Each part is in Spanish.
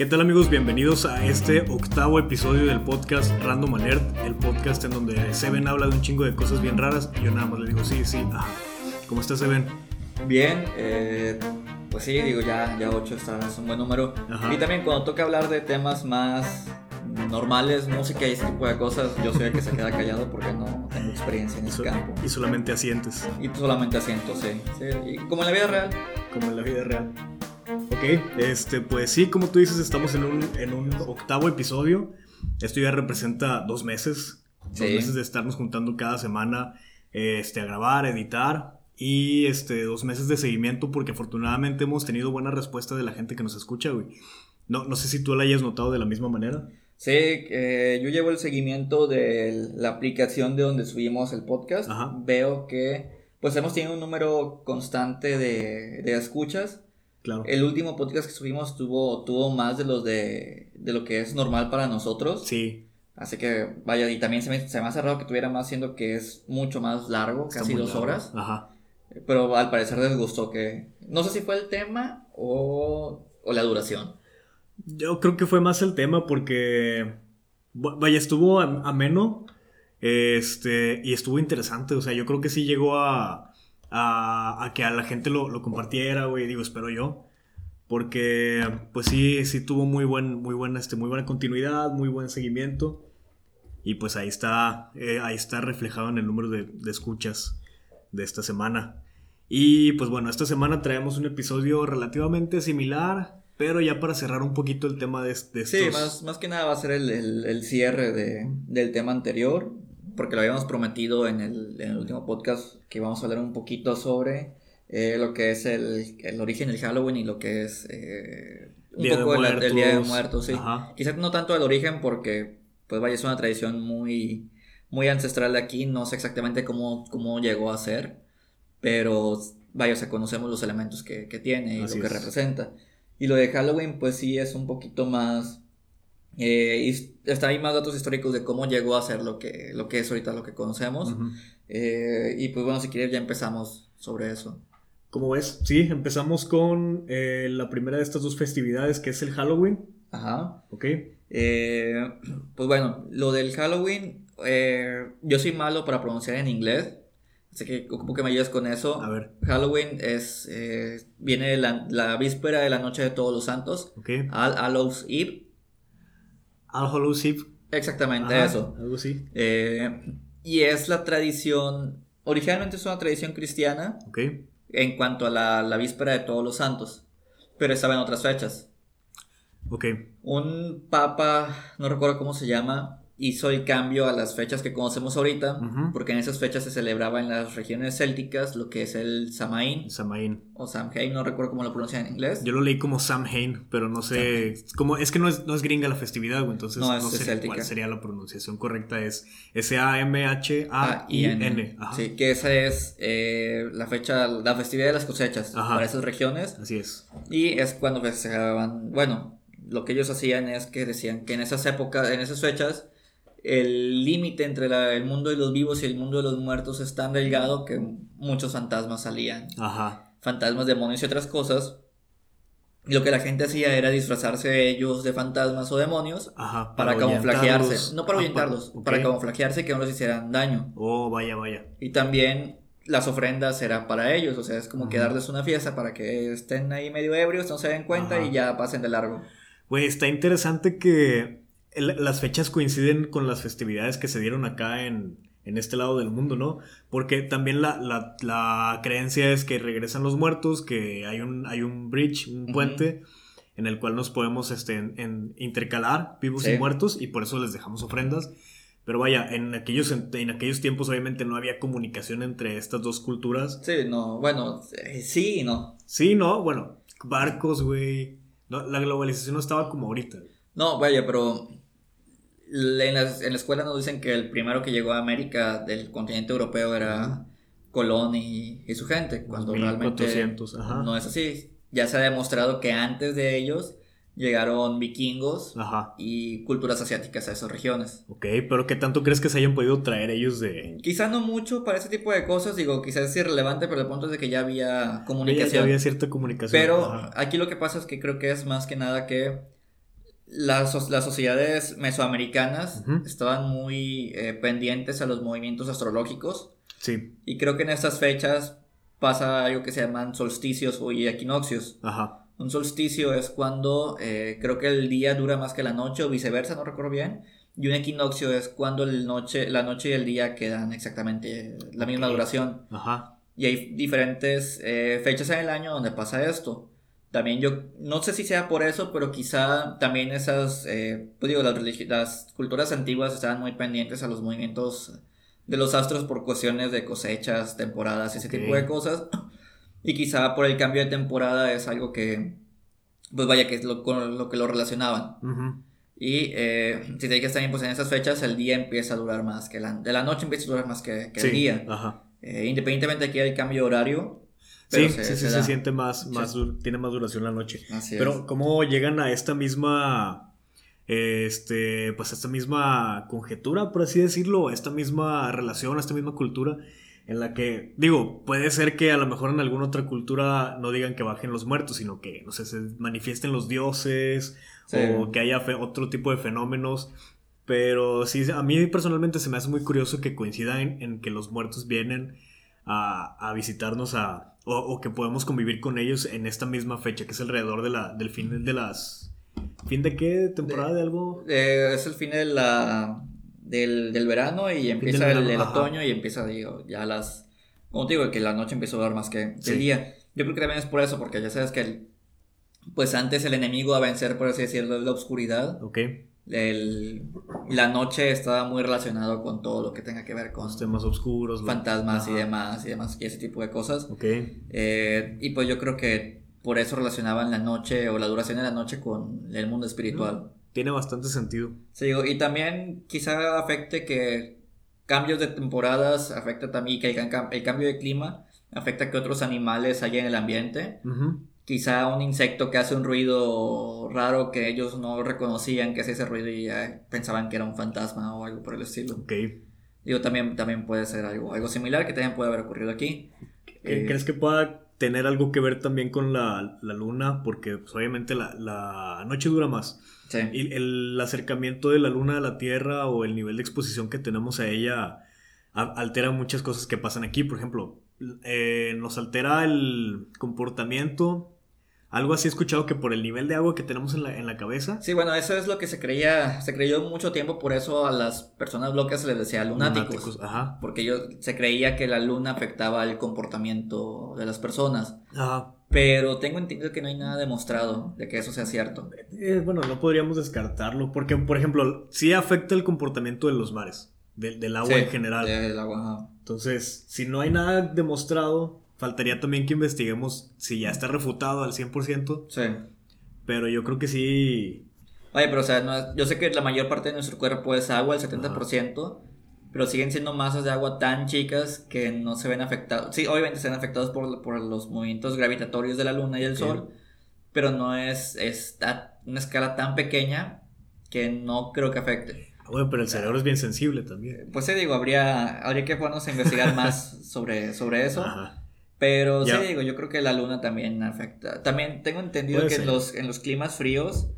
¿Qué tal amigos? Bienvenidos a este octavo episodio del podcast Random Alert, el podcast en donde Seven habla de un chingo de cosas bien raras y yo nada más le digo sí, sí, ajá. ¿Cómo estás Seven? Bien, eh, pues sí, digo ya, ya 8 está, es un buen número. Ajá. Y también cuando toca hablar de temas más normales, música y ese tipo de cosas, yo soy el que se queda callado porque no tengo experiencia en ese So- campo. y solamente asientes, Y solamente asiento, sí. sí. Y como en la vida real. como en la vida real. Ok, este, pues sí, como tú dices, estamos en un, en un octavo episodio. Esto ya representa dos meses. Dos Sí. meses de estarnos juntando cada semana este, a grabar, a editar. Y este, dos meses de seguimiento porque afortunadamente hemos tenido buena respuesta de la gente que nos escucha, güey. No, no sé si tú la hayas notado de la misma manera. Sí, eh, yo llevo el seguimiento de la aplicación de donde subimos el podcast. Ajá. Veo que pues hemos tenido un número constante de, de escuchas. Claro. El último podcast que subimos tuvo, tuvo más de los de, de lo que es normal para nosotros. Sí, Así que vaya, y también se me, se me hace raro que tuviera más, siendo que es mucho más largo, está casi dos largo. horas. Ajá. Pero al parecer les gustó que... No sé si fue el tema o, o la duración. Yo creo que fue más el tema porque, va- vaya, estuvo am- ameno este, y estuvo interesante. O sea, yo creo que sí llegó a, a, a que a la gente lo, lo compartiera, güey. Digo, espero yo. Porque, pues sí, sí tuvo muy, buen, muy, buena, este, muy buena continuidad, muy buen seguimiento. Y pues ahí está, eh, ahí está reflejado en el número de, de escuchas de esta semana. Y pues bueno, esta semana traemos un episodio relativamente similar, pero ya para cerrar un poquito el tema de, de estos... Sí, más, más que nada va a ser el, el- el cierre de, del tema anterior, porque lo habíamos prometido en el, en el último podcast que íbamos a hablar un poquito sobre eh, lo que es el, el origen del Halloween y lo que es eh, un Día de poco el, el Día de Muertos. Sí. Quizás no tanto el origen porque, pues vaya, es una tradición muy, muy ancestral de aquí, no sé exactamente cómo, cómo llegó a ser, pero vaya, o sea, conocemos los elementos que, que tiene y Así lo que es. representa. Y lo de Halloween, pues sí es un poquito más. Eh, y está ahí más datos históricos de cómo llegó a ser lo que, lo que es ahorita lo que conocemos. Ujú. Eh, y pues bueno, si quieres ya empezamos sobre eso. ¿Cómo ves? Sí, empezamos con eh, la primera de estas dos festividades, que es el Halloween. Ajá. ¿Ok? Eh, pues bueno, lo del Halloween, eh, yo soy malo para pronunciar en inglés, así que ocupo que me ayudes con eso. A ver. Halloween es, eh, viene la, la víspera de la noche de todos los santos, ¿Ok? All Hallows Eve, Eve. exactamente Ajá, eso. Algo así. Eh, y es la tradición, originalmente es una tradición cristiana ¿Ok? en cuanto a la, la víspera de todos los santos, pero estaba en otras fechas. Ok. Un papa, no recuerdo cómo se llama, hizo el cambio a las fechas que conocemos ahorita, porque en esas fechas se celebraba en las regiones célticas lo que es el Samaín Samaín. o Samhain, no recuerdo cómo lo pronuncian en inglés. Yo lo leí como Samhain, pero no sé. Como, es que no es, no es gringa la festividad, güey. Entonces No, no, sé céltica. cuál sería la pronunciación correcta. Es S-A-M-H-A-I-N. Sí, que esa es eh, la fecha, la festividad de las cosechas Ajá. para esas regiones. Así es. Y es cuando festejaban, bueno, lo que ellos hacían es que decían que en esas épocas, en esas fechas, el límite entre la- el mundo de los vivos y el mundo de los muertos es tan delgado que muchos fantasmas salían. Ajá. Fantasmas, demonios y otras cosas. Y lo que la gente hacía era disfrazarse ellos de fantasmas o demonios Ajá. para, ahuyentarlos. camuflajearse. No para Ah, ahuyentarlos, ok. para camuflajearse y que no les hicieran daño. Oh, vaya, vaya. Y también las ofrendas era para ellos, o sea, es como que Ujú. darles una fiesta para que estén ahí medio ebrios, no se den cuenta Ajá. y ya pasen de largo. Güey, está interesante que el- las fechas coinciden con las festividades que se dieron acá en, en este lado del mundo, ¿no? Porque también la, la- la creencia es que regresan los muertos, que hay un, hay un bridge, un puente, en el cual nos podemos este, en- en intercalar vivos Sí. y muertos, y por eso les dejamos ofrendas. Pero vaya, en aquellos, en aquellos tiempos obviamente no había comunicación entre estas dos culturas. Sí, no, bueno, eh, sí y no. Sí, ¿no? Bueno, barcos, güey. No, la globalización no estaba como ahorita. No, vaya, pero en la, en la escuela nos dicen que el primero que llegó a América del continente europeo era Colón y, y su gente, cuando realmente 1400, ajá. no es así. Ya se ha demostrado que antes de ellos llegaron vikingos Ajá. y culturas asiáticas a esas regiones. Ok, pero ¿qué tanto crees que se hayan podido traer ellos de... Quizá no mucho para ese tipo de cosas, digo, quizás es irrelevante, pero el punto es de que ya había Ya, ya comunicación. había cierta comunicación. Pero Ajá. aquí lo que pasa es que creo que es más que nada que las, las sociedades mesoamericanas Ujú. estaban muy eh, pendientes a los movimientos astrológicos Sí, y creo que en estas fechas pasa algo que se llaman solsticios o equinoccios. ajá. Un solsticio es cuando eh, creo que el día dura más que la noche o viceversa, no recuerdo bien. Y un equinoccio es cuando el noche, la noche y el día quedan exactamente la misma duración. Ajá. Y hay diferentes eh, fechas en el año donde pasa esto. También yo, no sé si sea por eso, pero quizá también esas, eh, pues digo, las, las culturas antiguas estaban muy pendientes a los movimientos de los astros por cuestiones de cosechas, temporadas, ese Ok. tipo de cosas. Y quizá por el cambio de temporada es algo que, pues vaya, que es lo, con lo que lo relacionaban. Ujú. Y eh, si te dices también, pues en esas fechas el día empieza a durar más que la, de la noche empieza a durar más que, que Sí, el día. Ajá. Eh, independientemente de que haya el cambio horario. Sí, pero sí, sí, se, siente más, más, dur- tiene más duración la noche. Así Pero es. ¿cómo llegan a esta misma, este, pues a esta misma conjetura, por así decirlo, esta misma relación, esta misma cultura, en la que, digo, puede ser que a lo mejor en alguna otra cultura no digan que bajen los muertos, sino que, no sé, se manifiesten los dioses Sí. o que haya otro tipo de fenómenos. Pero sí, a mí personalmente se me hace muy curioso que coincida en, en que los muertos vienen a, a visitarnos a, o, o que podemos convivir con ellos en esta misma fecha, que es alrededor de la, del fin de las... ¿Fin de qué? ¿Temporada de, algo? Eh, es el fin de la, del, del verano y empieza el, otoño y empieza, digo, ya las... Como te digo, que la noche empieza a durar más que, que Sí. el día. Yo creo que también es por eso, porque ya sabes que el- pues antes el enemigo a vencer, por así decirlo, es la oscuridad. Ok, El, la noche estaba muy relacionado con todo lo que tenga que ver con los temas oscuros. fantasmas y demás y demás y ese tipo de cosas. Ok, Eh, y pues yo creo que por eso relacionaban la noche o la duración de la noche con el mundo espiritual. tiene bastante sentido. Sí, y también quizá afecte que cambios de temporadas, afecta también que el, el cambio de clima afecta que otros animales haya en el ambiente. Quizá un insecto que hace un ruido raro que ellos no reconocían que hacía ese ruido y ya pensaban que era un fantasma o algo por el estilo. Ok. Digo, también, también puede ser algo, algo similar que también puede haber ocurrido aquí. ¿Qué- Eh, ¿Crees que pueda tener algo que ver también con la, la luna? Porque pues, obviamente la, la noche dura más. Sí. Y el acercamiento de la luna a la Tierra o el nivel de exposición que tenemos a ella altera muchas cosas que pasan aquí. Por ejemplo, eh, nos altera el comportamiento. Algo así he escuchado que por el nivel de agua que tenemos en la, en la cabeza. Sí, bueno, eso es lo que se creía, se creyó mucho tiempo, por eso a las personas locas se les decía lunáticos. lunáticos, Ajá. Porque yo, se creía que la luna afectaba el comportamiento de las personas. Ajá. Pero tengo entendido que no hay nada demostrado de que eso sea cierto. Eh, bueno, no podríamos descartarlo. Porque, por ejemplo, sí afecta el comportamiento de los mares. Del, del agua Sí, en general. del agua, ajá. Entonces, si no hay nada demostrado, faltaría también que investiguemos si ya está refutado al 100%. Sí. Pero yo creo que sí. Oye, pero o sea, no es- yo sé que la mayor parte de nuestro cuerpo es agua, el 70%, pero siguen siendo masas de agua tan chicas que no se ven afectados. Sí, obviamente se ven afectados por, por los movimientos gravitatorios de la luna y el Sí. sol, pero no es, es a una escala tan pequeña que no creo que afecte. Bueno, pero el cerebro es bien sensible también. Pues sí, digo, habría, habría que ponernos a investigar más sobre, sobre eso. Ajá. Pero Ya. sí, digo, yo creo que la luna también afecta. También tengo entendido Puede que en los, en los climas fríos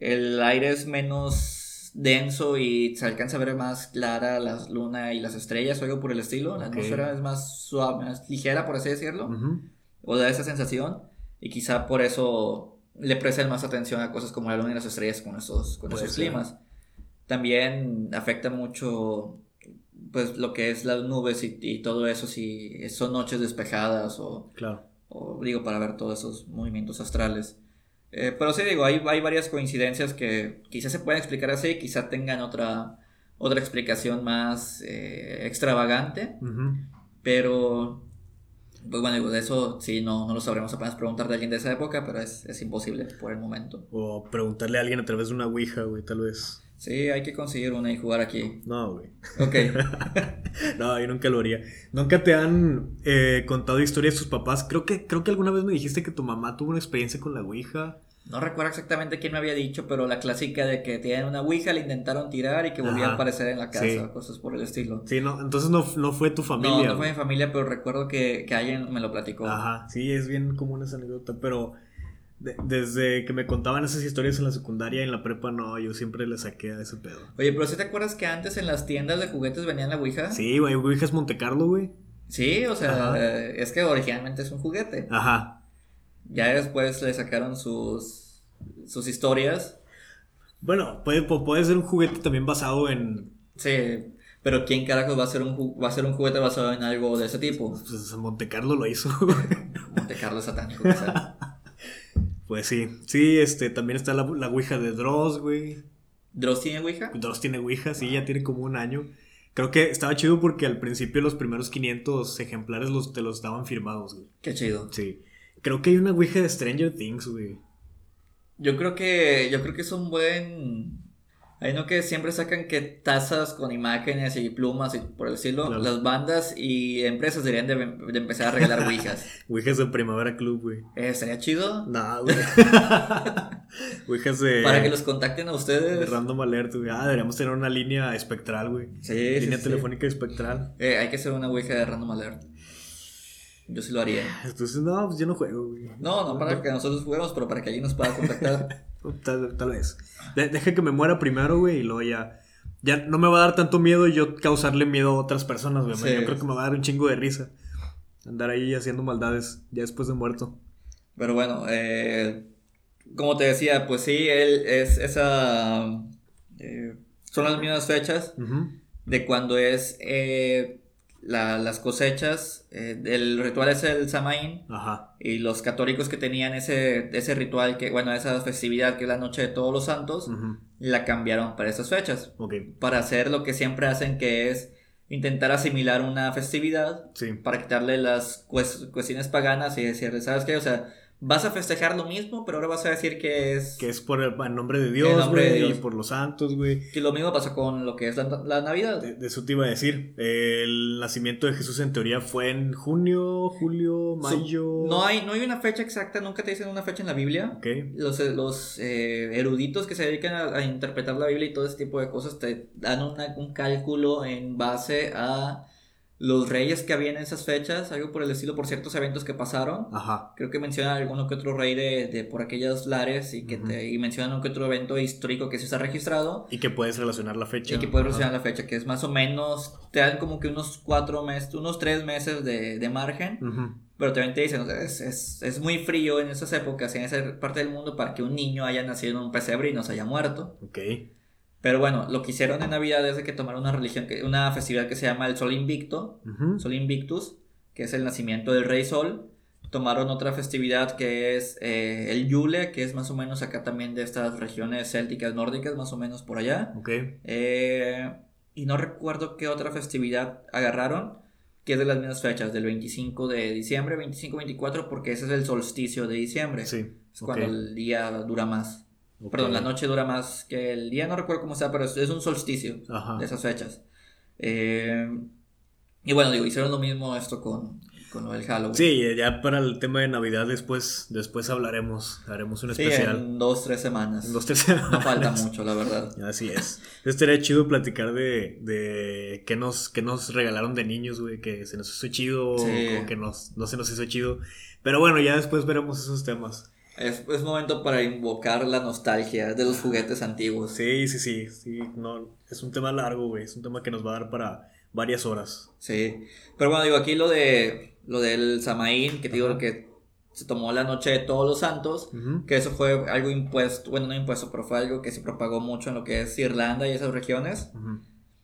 el aire es menos denso y se alcanza a ver más clara la luna y las estrellas o algo por el estilo. La Ok. atmósfera es más suave, más ligera, por así decirlo. Ujú. O da esa sensación. Y quizá por eso le prestan más atención a cosas como la luna y las estrellas con esos, con Puede esos ser. climas. También afecta mucho pues lo que es las nubes y, y todo eso si son noches despejadas o, Claro. o, digo para ver todos esos movimientos astrales. Eh, pero sí digo, hay, hay varias coincidencias que quizás se pueden explicar así, quizás tengan otra, otra explicación más eh, extravagante, pero pues bueno, digo, de eso sí no, no lo sabremos apenas preguntar de alguien de esa época, pero es, es imposible por el momento. O preguntarle a alguien a través de una ouija, güey, tal vez. Sí, hay que conseguir una y jugar aquí. No, güey. Ok. No, yo nunca lo haría. ¿Nunca te han eh, contado historias de tus papás? Creo que, creo que alguna vez me dijiste que tu mamá tuvo una experiencia con la ouija. No recuerdo exactamente quién me había dicho, pero la clásica de que tienen una ouija, la intentaron tirar y que volvía Ajá, a aparecer en la casa, sí. cosas por el estilo. Sí, no, entonces no, no fue tu No, familia. no fue güey. mi familia, pero recuerdo que, que alguien me lo platicó. Ajá, sí, es bien común esa anécdota, pero de- desde que me contaban esas historias en la secundaria y en la prepa, no, yo siempre le saqué a ese pedo. Oye, pero ¿sí te acuerdas que antes en las tiendas de juguetes venían la Ouija? Sí, güey, Ouija es Monte Carlo, güey. Sí, o sea, Ajá. es que originalmente es un juguete. Ajá. Ya después le sacaron sus, sus historias. Bueno, puede, pu- puede ser un juguete también basado en Sí, pero ¿quién carajos va a ser un, va a ser un juguete basado en algo de ese tipo? pues, Monte Carlo lo hizo. güey. Monte Carlo satánico, quizá. pues sí. Sí, este, también está la, la Ouija de Dross, güey. ¿Dross tiene Ouija? Dross tiene Ouija, sí, ya tiene como un año. Creo que estaba chido porque al principio los primeros 500 ejemplares los, te los daban firmados, güey. Qué chido. Sí. Creo que hay una Ouija de Stranger Things, güey. Yo creo que, yo creo que es un buen... Hay no que siempre sacan que tazas con imágenes y plumas y por el estilo. Claro. Las bandas y empresas deberían de, de empezar a regalar Ouijas. Ouijas de Primavera Club, güey. Eh, ¿Estaría chido? No, güey. Ouijas de. Para que los contacten a De ustedes. Random Alert, güey. Ah, deberíamos tener una línea espectral, güey. Sí, sí, línea sí. telefónica espectral. Eh, hay que hacer una Ouija de Random Alert. Yo sí lo haría. Entonces, no, pues yo no juego, güey. No, no para que nosotros juguemos, pero para que alguien nos pueda contactar. Tal, tal vez. De- deja que me muera primero, güey, y luego ya. Ya no me va a dar tanto miedo yo causarle miedo a otras personas, güey. Sí. Yo creo que me va a dar un chingo de risa. Andar ahí haciendo maldades ya después de muerto. Pero bueno, eh, como te decía, pues sí, él es esa... eh, son las mismas fechas de cuando es eh, la- las cosechas. eh, el ritual es el Samaín. Ajá. Y los católicos que tenían ese, ese ritual, que bueno, esa festividad que es la noche de todos los santos, la cambiaron para estas fechas. Para hacer lo que siempre hacen, que es intentar asimilar una festividad Sí. para quitarle las cues- cuestiones paganas y decirle, ¿sabes qué? O sea, vas a festejar lo mismo, pero ahora vas a decir que es... Que es por el, nombre de Dios, nombre de y Dios. por los santos, güey. que lo mismo pasó con lo que es la, la Navidad. De, de eso te iba a decir. El nacimiento de Jesús en teoría fue en junio, julio, mayo. No hay, no hay una fecha exacta, nunca te dicen una fecha en la Biblia. Los, los eh, eruditos que se dedican a, a interpretar la Biblia y todo ese tipo de cosas te dan una- un cálculo en base a los reyes que había en esas fechas, algo por el estilo, por ciertos eventos que pasaron. Ajá. Creo que mencionan alguno que otro rey de, de por aquellos lares y que te, y mencionan que otro evento histórico que se está registrado Y que puedes relacionar la fecha. y que puedes Ajá. relacionar la fecha, que es más o menos, te dan como que unos cuatro meses, unos tres meses de, de margen, pero también te dicen, es, es, es muy frío en esas épocas, en esa parte del mundo, para que un niño haya nacido en un pesebre y no se haya muerto. Ok. Pero bueno, lo que hicieron en Navidad es de que tomaron una religión, que, una festividad que se llama el Sol Invicto. Sol Invictus, que es el nacimiento del Rey Sol. Tomaron otra festividad que es eh, el Yule, que es más o menos acá también de estas regiones célticas nórdicas, más o menos por allá. Ok. Eh, y no recuerdo qué otra festividad agarraron, que es de las mismas fechas, del 25 de diciembre, 25-24, porque ese es el solsticio de diciembre. Sí. Es cuando el día dura más. Ok. Perdón, la noche dura más que el día, no recuerdo cómo sea, pero es, es un solsticio Ajá. de esas fechas. Eh, y bueno, digo, hicieron lo mismo esto con, con del Halloween. Sí, ya para el tema de Navidad después, después hablaremos, haremos un Sí, especial. en dos, tres semanas. En dos, tres semanas. No falta mucho, la verdad. Así es. Estaría chido platicar de, de qué nos, qué nos regalaron de niños, güey, que se nos hizo chido Sí. o que nos, no se nos hizo chido. Pero bueno, ya después veremos esos temas. Es, es momento para invocar la nostalgia de los juguetes antiguos. Sí, sí, sí, sí, no, es un tema largo, güey, es un tema que nos va a dar para varias horas. Sí. Pero bueno, digo, aquí lo de lo del Samaín, que te digo que se tomó la noche de todos los santos, que eso fue algo impuesto, bueno, no impuesto, pero fue algo que se propagó mucho en lo que es Irlanda y esas regiones.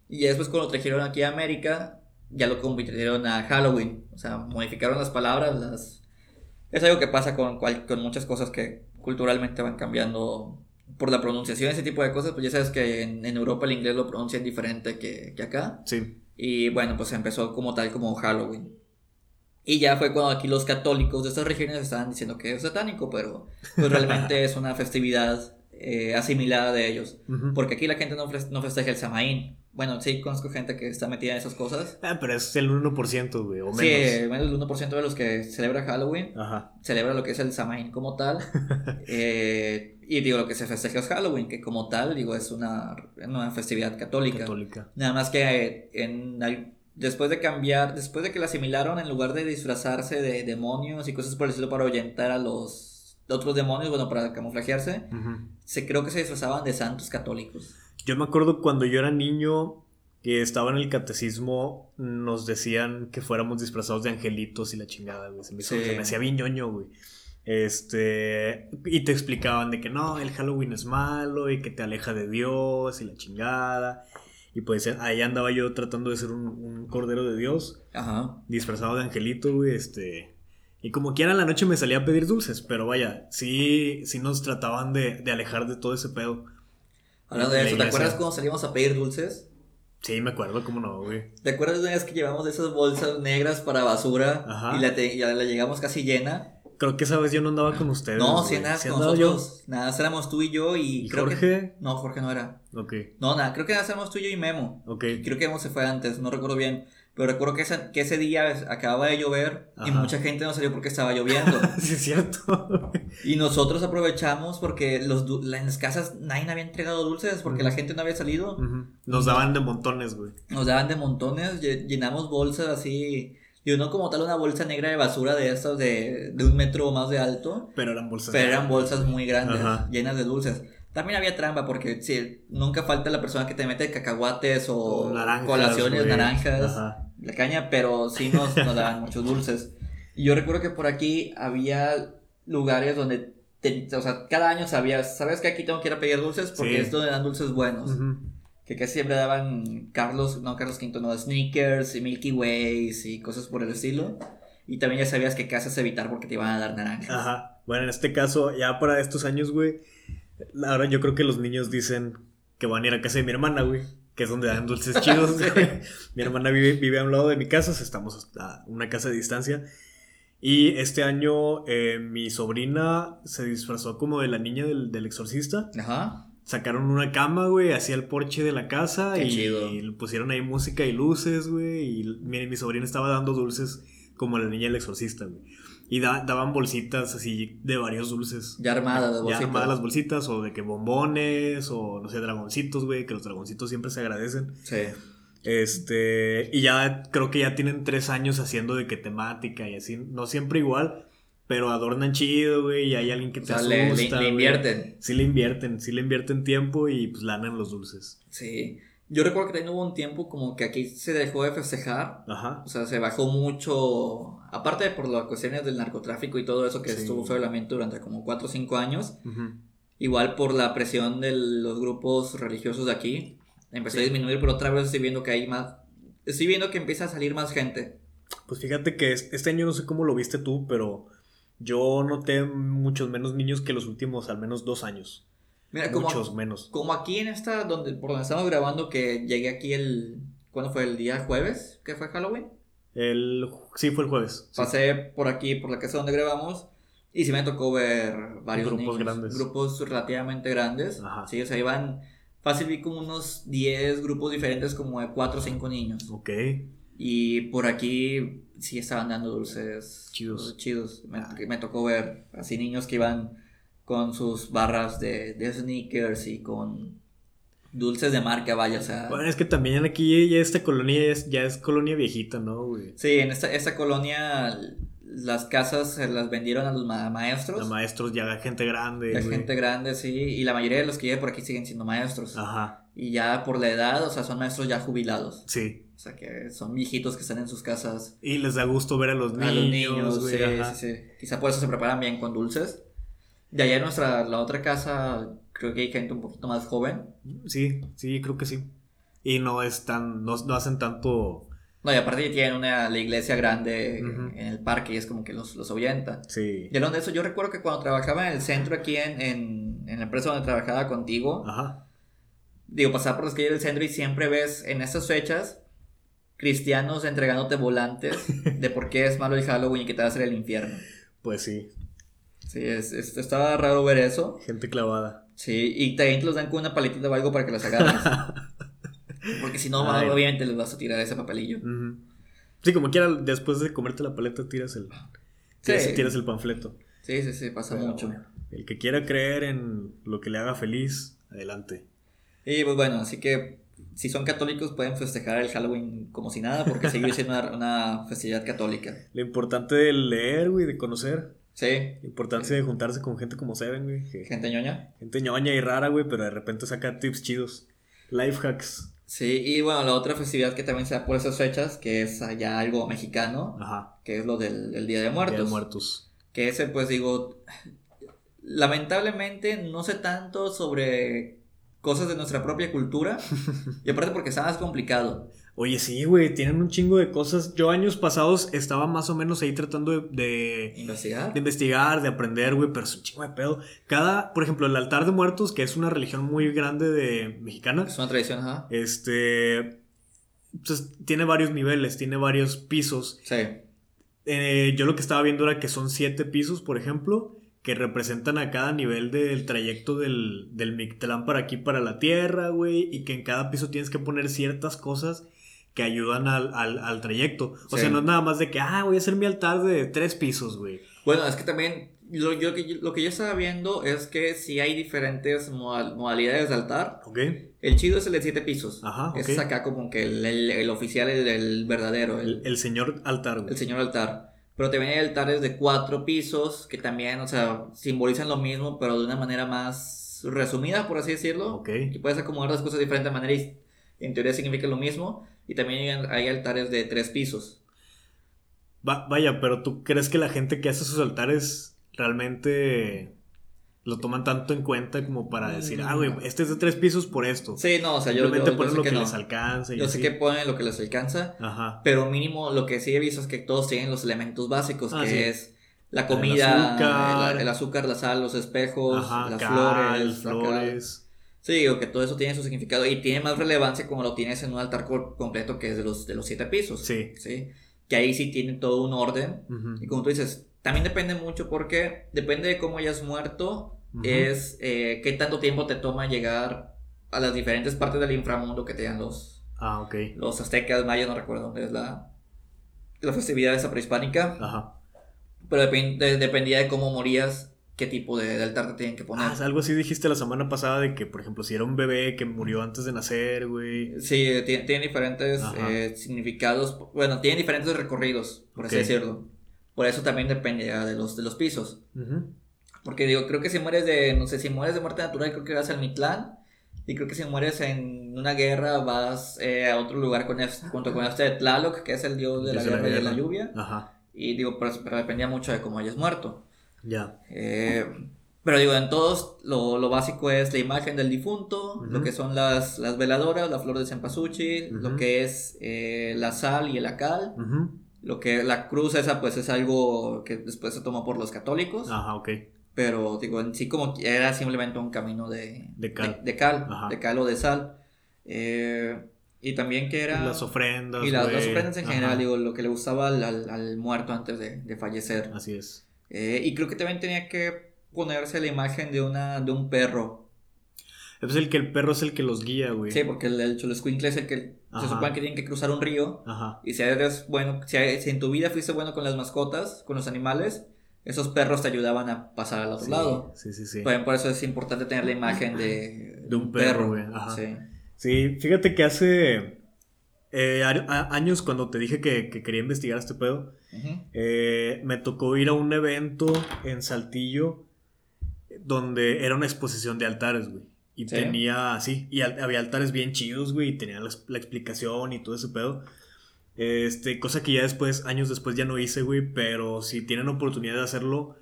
Y después cuando lo trajeron aquí a América, ya lo convirtieron a Halloween. O sea, modificaron las palabras, las... Es algo que pasa con, cual- con muchas cosas que culturalmente van cambiando por la pronunciación, ese tipo de cosas. Pues ya sabes que en, en Europa el inglés lo pronuncian diferente que, que acá. Sí, Y bueno, pues empezó como tal como Halloween. Y ya fue cuando aquí los católicos de estas regiones estaban diciendo que es satánico, pero pues realmente es una festividad eh, asimilada de ellos. Porque aquí la gente no, fes- no festeja el Samaín. Bueno, sí conozco gente que está metida en esas cosas. Ah, pero es el 1%, güey, o menos. Sí, menos del 1% de los que celebra Halloween Ajá, celebra lo que es el Samaín como tal. Eh, y digo, lo que se festeja es Halloween, que como tal, digo, es una, una festividad católica. católica. Nada más que eh, en, después de cambiar, después de que la asimilaron, en lugar de disfrazarse de demonios y cosas por el estilo para ahuyentar a los, otros demonios, bueno, para camuflajearse, se creo que se disfrazaban de santos católicos. Yo me acuerdo cuando yo era niño que estaba en el catecismo, nos decían que fuéramos disfrazados de angelitos y la chingada, güey. Se me, hizo- Sí. se me hacía bien ñoño, güey. Este, y te explicaban de que no, el Halloween es malo y que te aleja de Dios y la chingada. Y pues ahí andaba yo tratando de ser un, un cordero de Dios, Ajá. disfrazado de angelito, güey, este... Y como quiera en la noche me salía a pedir dulces, pero vaya, sí, sí nos trataban de, de alejar de todo ese pedo. Hablando de eso, ¿te acuerdas cuando salíamos a pedir dulces? Sí, me acuerdo, cómo no, güey. ¿Te acuerdas de una vez que llevamos esas bolsas negras para basura Ajá. y la, te- y la, llegamos casi llena? Creo que esa vez yo no andaba con ustedes. No, si andabas ¿Sí con nosotros. Nada, más éramos tú y yo y, ¿Y creo que... Jorge? No, Jorge no era. Ok, No, nada, creo que nada, éramos tú y yo y Memo. ok. Creo que Memo se fue antes, no recuerdo bien. Pero recuerdo que, esa- que ese día acababa de llover y mucha gente no salió porque estaba lloviendo. sí, es cierto. y nosotros aprovechamos porque los en las casas nadie había entregado dulces porque la gente no había salido. Nos daban de montones, güey. Nos daban de montones, lle- llenamos bolsas así. Y no como tal una bolsa negra de basura de estas de, de un metro o más de alto. Pero eran bolsas. Pero eran bolsas muy grandes, Ajá. llenas de dulces. También había trampa porque sí, nunca falta la persona que te mete cacahuates o O naranjas, colaciones, güey. naranjas, Ajá. la caña, pero sí nos, nos daban muchos dulces. Y yo recuerdo que por aquí había lugares donde, te- o sea, cada año sabías, sabes que aquí tengo que ir a pedir dulces porque Sí. es donde dan dulces buenos. Que casi siempre daban Carlos, no Carlos Quinto, no, Sneakers y Milky Ways y cosas por el estilo. Y también ya sabías que casas evitar porque te iban a dar naranjas. Ajá. Bueno, en este caso, ya para estos años, güey. Ahora yo creo que los niños dicen que van a ir a casa de mi hermana, güey. Que es donde dan dulces chidos, güey. Mi hermana vive, vive a un lado de mi casa, estamos a una casa de distancia. Y este año eh, mi sobrina se disfrazó como de la niña del, del exorcista. Ajá. Sacaron una cama, güey, hacia el porche de la casa Qué y chido. le pusieron ahí música y luces, güey. Y mi, mi sobrina estaba dando dulces como la niña del exorcista, güey. Y da- daban bolsitas así de varios dulces. Ya armadas las Ya bolsitas. armadas las bolsitas, o de que bombones, o no sé, dragoncitos, güey, que los dragoncitos siempre se agradecen. Sí. Este, y ya creo que ya tienen tres años haciendo de que temática y así, no siempre igual, pero adornan chido, güey, y hay alguien que O te sea, asusta. le, le- le invierten. Sí le invierten, sí le invierten tiempo y pues lanan los dulces. Sí. Yo recuerdo que también hubo un tiempo como que aquí se dejó de festejar. Ajá. O sea, se bajó mucho. Aparte por las cuestiones del narcotráfico y todo eso que Sí. estuvo ambiente durante como 4 o 5 años. Igual por la presión de los grupos religiosos de aquí. Empezó a disminuir, pero otra vez estoy viendo que hay más. Estoy viendo que empieza a salir más gente. Pues fíjate que es- este año no sé cómo lo viste tú, pero yo noté muchos menos niños que los últimos al menos dos años. Mira, como, Muchos menos. como aquí en esta, donde, por donde estamos grabando, que llegué aquí el. ¿Cuándo fue? ¿El día jueves? ¿Que fue Halloween? El, sí, fue el jueves. sí. Pasé por aquí, por la casa donde grabamos, y sí me tocó ver varios Grupos niños, grandes. Grupos relativamente grandes. Ajá. Sí, o sea, iban. Fácil vi como unos 10 grupos diferentes, como de 4 o 5 niños. Ok. Y por aquí sí estaban dando dulces Chidos. chidos. Me, Ah. me tocó ver así niños que iban con sus barras de, de sneakers y con dulces de marca, vaya, o sea. Bueno, es que también aquí ya esta colonia es, ya es colonia viejita, ¿no, güey? Sí, en esta, esta colonia las casas se las vendieron a los ma- maestros. A maestros, ya gente grande, La güey. gente grande, sí, y la mayoría de los que viven por aquí siguen siendo maestros. Ajá, Y ya por la edad, o sea, son maestros ya jubilados. sí. O sea, que son viejitos que están en sus casas. Y les da gusto ver a los niños, a los niños, güey, sí, sí, sí. Quizá por eso se preparan bien con dulces. De allá en nuestra, la otra casa, creo que hay gente un poquito más joven. Sí, sí, creo que sí. Y no es tan, no, no hacen tanto, No, y aparte tienen una, la iglesia grande en el parque y es como que los, los ahuyenta. sí. Y hablando de eso, yo recuerdo que cuando trabajaba en el centro aquí en, en, en la empresa donde trabajaba contigo, Ajá. digo, pasaba por las calles del centro y siempre ves en estas fechas cristianos entregándote volantes de por qué es malo el Halloween y que te va a hacer el infierno. Pues sí, Sí, es, es- estaba raro ver eso. gente clavada. Sí, y también te los dan con una paletita o algo para que las agarres. Porque si no, Ay. obviamente les vas a tirar ese papelillo. Ujú. Sí, como quiera, después de comerte la paleta tiras el, tiras, tiras el panfleto. Sí, sí, sí, pasa Pero mucho. bueno, el que quiera creer en lo que le haga feliz, adelante. Y pues bueno, así que si son católicos pueden festejar el Halloween como si nada, porque sigue siendo una, una festividad católica. Lo importante de leer, güey, de conocer. Sí. La importancia de juntarse con gente como Seven, güey. que- Gente ñoña. Gente ñoña y rara, güey, pero de repente saca tips chidos. Life hacks. Sí, y bueno, la otra festividad que también se da por esas fechas, que es allá algo mexicano, Ajá. que es lo del el Día de Día Muertos. de muertos. Que ese, pues digo, lamentablemente no sé tanto sobre cosas de nuestra propia cultura. y aparte porque está más complicado. Oye, sí, güey, tienen un chingo de cosas. Yo años pasados estaba más o menos ahí tratando de, de, Investigar. de investigar, de aprender, güey, pero es un chingo de pedo. Cada, por ejemplo, el altar de muertos, que es una religión muy grande de mexicana, Es una tradición, ajá. este, pues, tiene varios niveles, tiene varios pisos. Sí. Eh, yo lo que estaba viendo era que son siete pisos, por ejemplo, que representan a cada nivel del trayecto del, del Mictlán para aquí, para la Tierra, güey, y que en cada piso tienes que poner ciertas cosas que ayudan al, al, al trayecto. O Sí. sea, no es nada más de que, ah, voy a hacer mi altar de tres pisos, güey. Bueno, es que también lo, yo, que- lo que yo estaba viendo es que si hay diferentes modal- modalidades de altar. ¿Ok? El chido es el de siete pisos. Ajá, Ese es acá como que el, el- el oficial, el, el verdadero, el, señor altar, güey. el señor altar. Pero también hay altares de cuatro pisos que también, o sea, simbolizan lo mismo, pero de una manera más resumida, por así decirlo. Ok. Y puedes acomodar las cosas de diferente manera y en teoría significa lo mismo. Y también hay, altares de tres pisos. Va- vaya, pero ¿tú crees que la gente que hace sus altares realmente lo toman tanto en cuenta como para decir, ah, güey, este es de tres pisos por esto? Sí, no, o sea, yo, yo, Simplemente yo ponen sé lo que que, no. les alcanza y Yo sé que ponen lo que les alcanza. Ajá. Pero mínimo lo que sí he visto es que todos tienen los elementos básicos, Ah, que sí. es la El comida, azúcar. el, el azúcar, la sal, los espejos, Ajá, las cal, flores, flores. Sí, digo que todo eso tiene su significado y tiene más relevancia como lo tienes en un altar co- completo que es de los, de los siete pisos. Sí. ¿sí? Que ahí sí tiene todo un orden. Ujú. Y como tú dices, también depende mucho porque depende de cómo hayas muerto, Ujú. es eh, qué tanto tiempo te toma llegar a las diferentes partes del inframundo que te dan los, Ah, ok. los aztecas, mayas, no recuerdo dónde es la, la festividad esa prehispánica. Ajá. Pero depen- de- dependía de cómo morías, qué tipo de, de altar te tienen que poner. Ah, algo así dijiste la semana pasada de que, por ejemplo, si era un bebé que murió antes de nacer, güey. Sí, tiene, tiene diferentes eh, significados, bueno, tiene diferentes recorridos, por así Ok. decirlo. Por eso también depende ya de los, de los pisos. Ujú. Porque digo, creo que si mueres de, no sé, si mueres de muerte natural, creo que vas al Mitlán. Y creo que si mueres en una guerra, vas eh, a otro lugar con este, junto con este de Tlaloc, que es el dios de la Dios guerra y de la lluvia. Ajá. Y digo, pero, pero dependía mucho de cómo hayas muerto. Ya. Eh, pero digo, en todos lo, lo básico es la imagen del difunto, lo que son las, las veladoras, la flor de cempasúchil, lo que es eh, la sal y el acal, lo que la cruz esa pues es algo que después se tomó por los católicos, Ajá, ok. pero digo, en sí como era simplemente un camino de, De cal. de, de cal, de cal o de sal. Eh, y también que era... Las ofrendas. y las, ofrendas en Ajá. general, digo, lo que le gustaba al, al- al muerto antes de, de fallecer. Así es. Eh, y creo que también tenía que ponerse la imagen de una de un perro. Es el que el perro es el que los guía, güey. Sí, porque el, el es el que Ajá. se supone que tienen que cruzar un río. Ajá. Y si eres bueno, si, si en tu vida fuiste bueno con las mascotas, con los animales, esos perros te ayudaban a pasar al otro Sí, lado. Sí, sí, sí. También por eso es importante tener la imagen de, De un perro, güey, ajá. Sí. Sí, fíjate que hace eh, a- años cuando te dije que, que quería investigar este pedo, eh, me tocó ir a un evento en Saltillo donde era una exposición de altares, güey. Y ¿Sí? tenía, sí, y al- había altares bien chidos, güey, y tenía la, la explicación y todo ese pedo. Este, cosa que ya después, años después ya no hice, güey, pero si tienen oportunidad de hacerlo,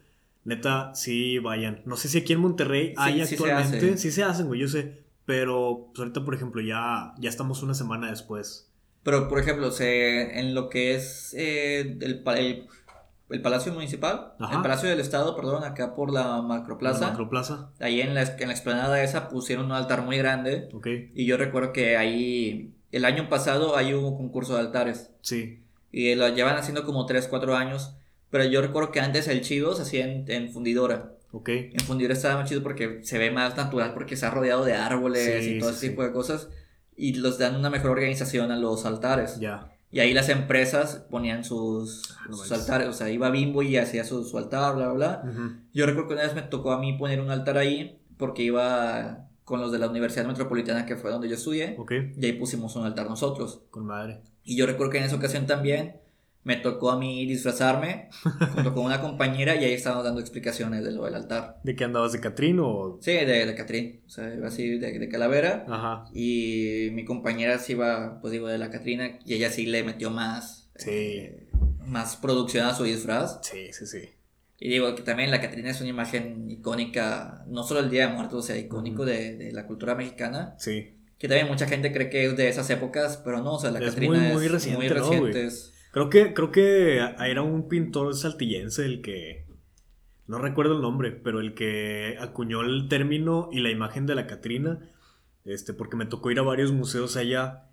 neta, sí vayan. No sé si aquí en Monterrey hay Sí, sí se actualmente, hace. sí se hacen, güey, yo sé, pero pues, ahorita, por ejemplo, ya, ya estamos una semana después. Pero, por ejemplo, se, en lo que es eh, el, el, el Palacio Municipal, Ajá. el Palacio del Estado, perdón, acá por la Macroplaza. La Macroplaza, Ahí en la, en la explanada esa pusieron un altar muy grande. ok, Y yo recuerdo que ahí, el año pasado, ahí hubo un concurso de altares. sí, Y lo llevan haciendo como 3, 4 años. Pero yo recuerdo que antes el chido se hacía en, en fundidora. ok, En fundidora estaba más chido porque se ve más natural, porque está rodeado de árboles Sí, y todo sí, ese sí. tipo de cosas. Y los dan una mejor organización a los altares. ya, Y ahí las empresas ponían sus, Ah, no sus altares. O sea, iba Bimbo y hacía su, su altar, bla, bla, bla. ujú, Yo recuerdo que una vez me tocó a mí poner un altar ahí porque iba con los de la Universidad Metropolitana que fue donde yo estudié ok, y ahí pusimos un altar nosotros. con madre, Y yo recuerdo que en esa ocasión también me tocó a mí disfrazarme junto con una compañera y ahí estábamos dando explicaciones de lo del altar. ¿De qué andabas? ¿De Catrín o...? Sí, de, de Catrín, o sea, iba así de, de calavera. Ajá. Y mi compañera sí iba, pues digo, de la Catrina y ella sí le metió más, Sí. eh, más producción a su disfraz. Sí, sí, sí. Y digo que también la Catrina es una imagen icónica, no solo el Día de Muertos, o sea, icónico de, de la cultura mexicana. Sí. Que también mucha gente cree que es de esas épocas, pero no, o sea, la Es Catrina muy- muy es reciente, muy ¿no, reciente. Creo que, creo que era un pintor saltillense el que... No recuerdo el nombre, pero el que acuñó el término y la imagen de la Catrina. Este, porque me tocó ir a varios museos allá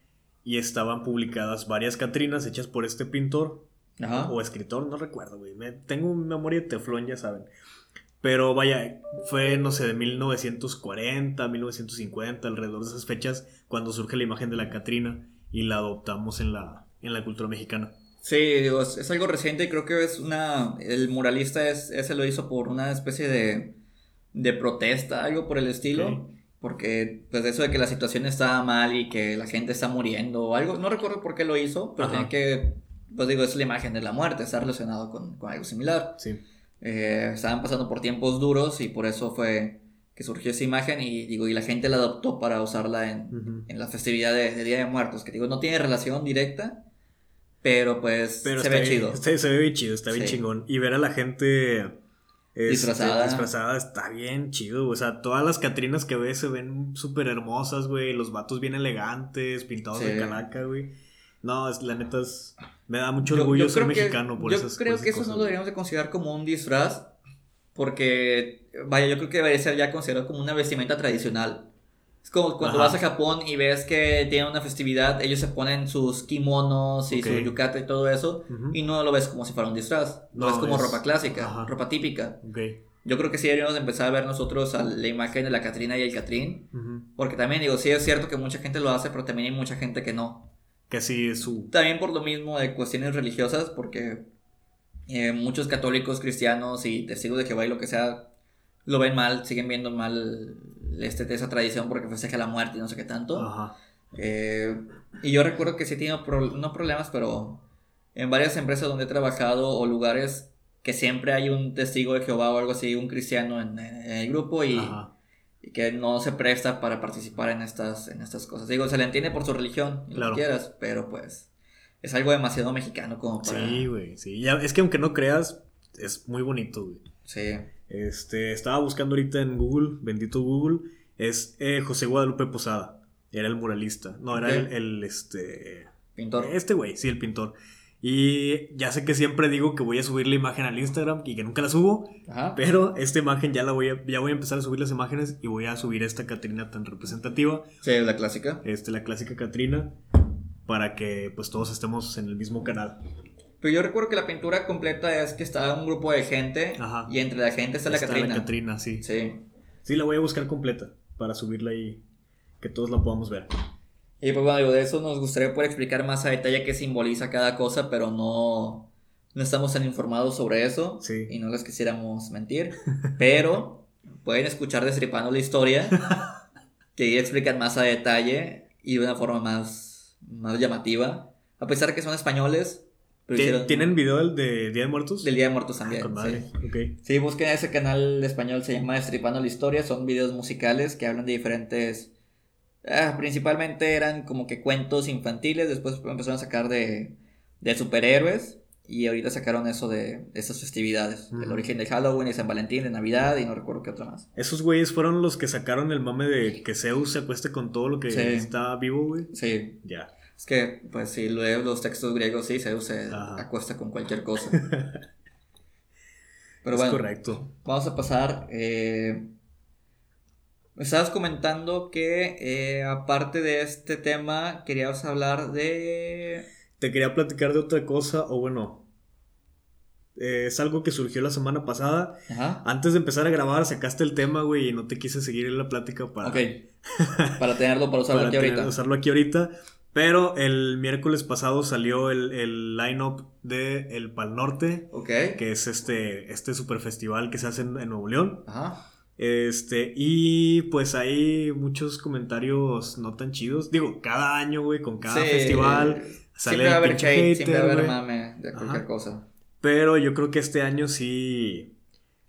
y estaban publicadas varias Catrinas hechas por este pintor. Ajá. o escritor, no recuerdo, güey. Me- tengo memoria de teflón, ya saben. Pero vaya, fue, no sé, de 1940, 1950, alrededor de esas fechas, cuando surge la imagen de la Catrina y la adoptamos en la, en la cultura mexicana. Sí, digo, es, es algo reciente y creo que es una. El muralista es, ese lo hizo por una especie de, de protesta, algo por el estilo. Ok. Porque, pues, eso de que la situación estaba mal y que la gente está muriendo o algo. No recuerdo por qué lo hizo, pero Ajá. tenía que. Pues digo, es la imagen de la muerte, está relacionado con, con algo similar. Sí. Eh, estaban pasando por tiempos duros y por eso fue que surgió esa imagen y digo, y la gente la adoptó para usarla en, Ujú. en la festividad de, de Día de Muertos, que digo, no tiene relación directa, pero pues Pero se ve bien- chido. Se, se ve bien chido, está bien Sí. chingón. Y ver a la gente este, Disfrazada. disfrazada está bien chido. O sea, todas las Catrinas que ves se ven súper hermosas, güey. Los vatos bien elegantes, pintados de calaca, güey. No, es, la neta es... Me da mucho Yo- orgullo yo ser que- mexicano por yo esas creo por que eso no lo deberíamos de considerar como un disfraz, porque, vaya, yo creo que debería ser ya considerado como una vestimenta tradicional. Es como cuando Ajá. vas a Japón y ves que tienen una festividad, ellos se ponen sus kimonos y su yukata y todo eso, y no lo ves como si fuera un disfraz, lo No, ves como es- ropa clásica, ajá. ropa típica. Ok. Yo creo que sí deberíamos de empezar a ver nosotros a la imagen de la Catrina y el Catrín, porque también digo, sí es cierto que mucha gente lo hace, pero también hay mucha gente que no. Que así es su... También por lo mismo de cuestiones religiosas, porque eh, muchos católicos, cristianos y testigos de Jehová y lo que sea, lo ven mal, siguen viendo mal este, esa tradición porque festeja la muerte y no sé qué tanto. Ajá. Eh, y yo recuerdo que sí he tenido, pro- no problemas, pero en varias empresas donde he trabajado o lugares que siempre hay un testigo de Jehová o algo así, un cristiano en, en el grupo y, y que no se presta para participar en estas, en estas cosas. Digo, se le entiende por su religión, y lo Claro. que quieras, pero pues es algo demasiado mexicano como para... Sí, güey, sí. Ya, es que aunque no creas, es muy bonito, güey. Sí. Este, estaba buscando ahorita en Google, bendito Google, es eh, José Guadalupe Posada. Era el muralista. No, era el, el, este... Pintor. Este güey, sí, el pintor. Y ya sé que siempre digo que voy a subir la imagen al Instagram y que nunca la subo, Ajá. pero esta imagen ya la voy a, ya voy a empezar a subir las imágenes y voy a subir esta Catrina tan representativa, Sí, la clásica. este, la clásica Catrina, para que pues todos estemos en el mismo canal. Pero yo recuerdo que la pintura completa es que está un grupo de gente Ajá. y entre la gente está la Está Catrina. Catrina, sí. Sí. Sí, la voy a buscar completa para subirla ahí, que todos la podamos ver. Y pues bueno, de eso nos gustaría poder explicar más a detalle qué simboliza cada cosa, pero no, no estamos tan informados sobre eso Sí. y no les quisiéramos mentir. Pero pueden escuchar Destripando la historia, que explican más a detalle y de una forma más, más llamativa. A pesar de que son españoles, pero ¿Tien- hicieron- ¿Tienen video del de Día de Muertos? del Día de Muertos Ah, también. con sí. Sí, busquen ese canal español, se llama Destripando la Historia, son videos musicales que hablan de diferentes... ah, principalmente eran como que cuentos infantiles, después empezaron a sacar de, de superhéroes y ahorita sacaron eso de, esas festividades, el origen de Halloween, de San Valentín, de Navidad y no recuerdo qué otra más. Esos güeyes fueron los que sacaron el mame de que Zeus se acueste con todo lo que Sí. está vivo, güey. Sí, Ya. Es que pues si lees los textos griegos, sí, Zeus se Ajá. acuesta con cualquier cosa. Pero es bueno, correcto. Vamos a pasar. eh, me estabas comentando que eh, aparte de este tema querías hablar de... Te quería platicar de otra cosa, o bueno, eh, es algo que surgió la semana pasada. Ajá. Antes de empezar a grabar, sacaste el tema, güey, y no te quise seguir en la plática para, Ok. Para tenerlo, para usarlo para aquí tener- ahorita. usarlo aquí ahorita. Pero el miércoles pasado salió el, el line-up de El Pal Norte, Ok. que es este, este super festival que se hace en, en Nuevo León. Ajá. Este, y pues hay muchos comentarios no tan chidos. Digo, cada año, güey, con cada Sí. festival Sale siempre va a el haber hate, siempre va a hater, haber güey. mame de cualquier Ajá. cosa. Pero yo creo que este año sí.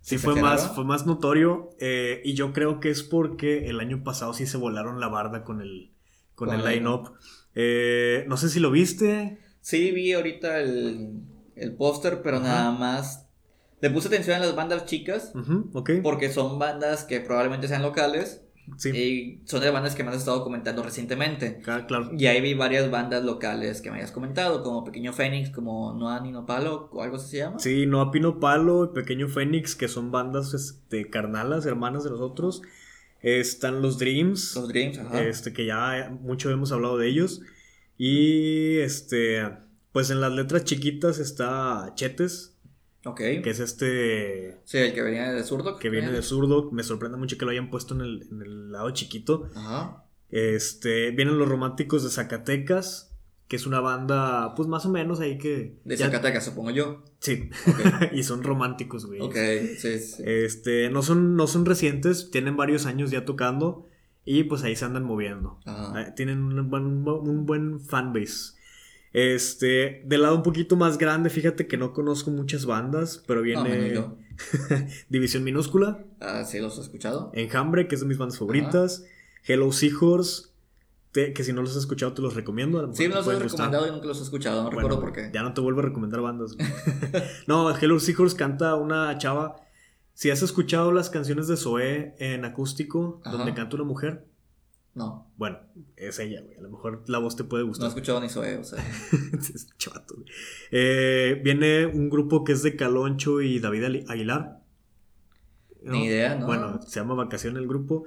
Sí ¿Se fue más, fue más notorio. eh, y yo creo que es porque el año pasado sí se volaron la barda con el, con Con el line-up. Eh, no sé si lo viste. Sí, vi ahorita el, el póster, pero Ajá. nada más. Le puse atención a las bandas chicas, Ujú, ok. porque son bandas que probablemente sean locales Sí, y son de bandas que me has estado comentando recientemente. ca- claro. Y ahí vi varias bandas locales que me hayas comentado, como Pequeño Fénix, como Noa Nino Palo, o algo así se llama. Sí, Noa Pino Palo y Pequeño Fénix, que son bandas este, carnalas, hermanas de nosotros. Están los Dreams. Los Dreams, ajá. este que ya mucho hemos hablado de ellos y este pues en las letras chiquitas está Chetes ok. que es este Sí, el que venía de zurdo. que viene de zurdo me sorprende mucho que lo hayan puesto en el, en el lado chiquito Ajá. este vienen los románticos de Zacatecas que es una banda pues más o menos ahí que De ya- Zacatecas, supongo yo. Sí y son románticos güey ok, sí, sí. este no son no son recientes tienen varios años ya tocando y pues ahí se andan moviendo Ajá. Ah, Tienen un buen, un buen fanbase. Este, del lado un poquito más grande, fíjate que no conozco muchas bandas, pero viene. División Minúscula, Ah, sí, los he escuchado. Enjambre, que es de mis bandas favoritas, Hello Seahorse, te- que si no los has escuchado te los recomiendo. Sí, me los he gustar. recomendado y nunca los he escuchado, no Bueno, recuerdo por qué. Ya no te vuelvo a recomendar bandas. no, Hello Seahorse canta una chava. Si has escuchado las canciones de Zoé en acústico, Ajá. donde canta una mujer, No, bueno, es ella, güey. A lo mejor la voz te puede no he gustar. escuchado ni Zoe, o sea. Es chato, güey. Eh, viene un grupo que es de Caloncho y David Aguilar. ¿no? Ni idea, ¿no? Bueno, se llama Vacación el grupo.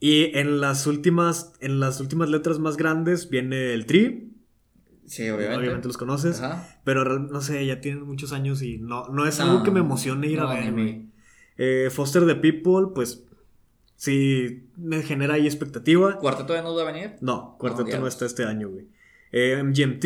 Y en las últimas, en las últimas letras más grandes viene el Tri. Sí, obviamente. Obviamente los conoces. Ajá. Pero no sé, ya tienen muchos años y no, no es No, algo que me emocione ir no, a ver, güey. Eh, Foster the People, pues sí me genera ahí expectativa. ¿Cuarteto de no va a venir? No, Cuarteto no, está este año, güey. Eh, MGMT,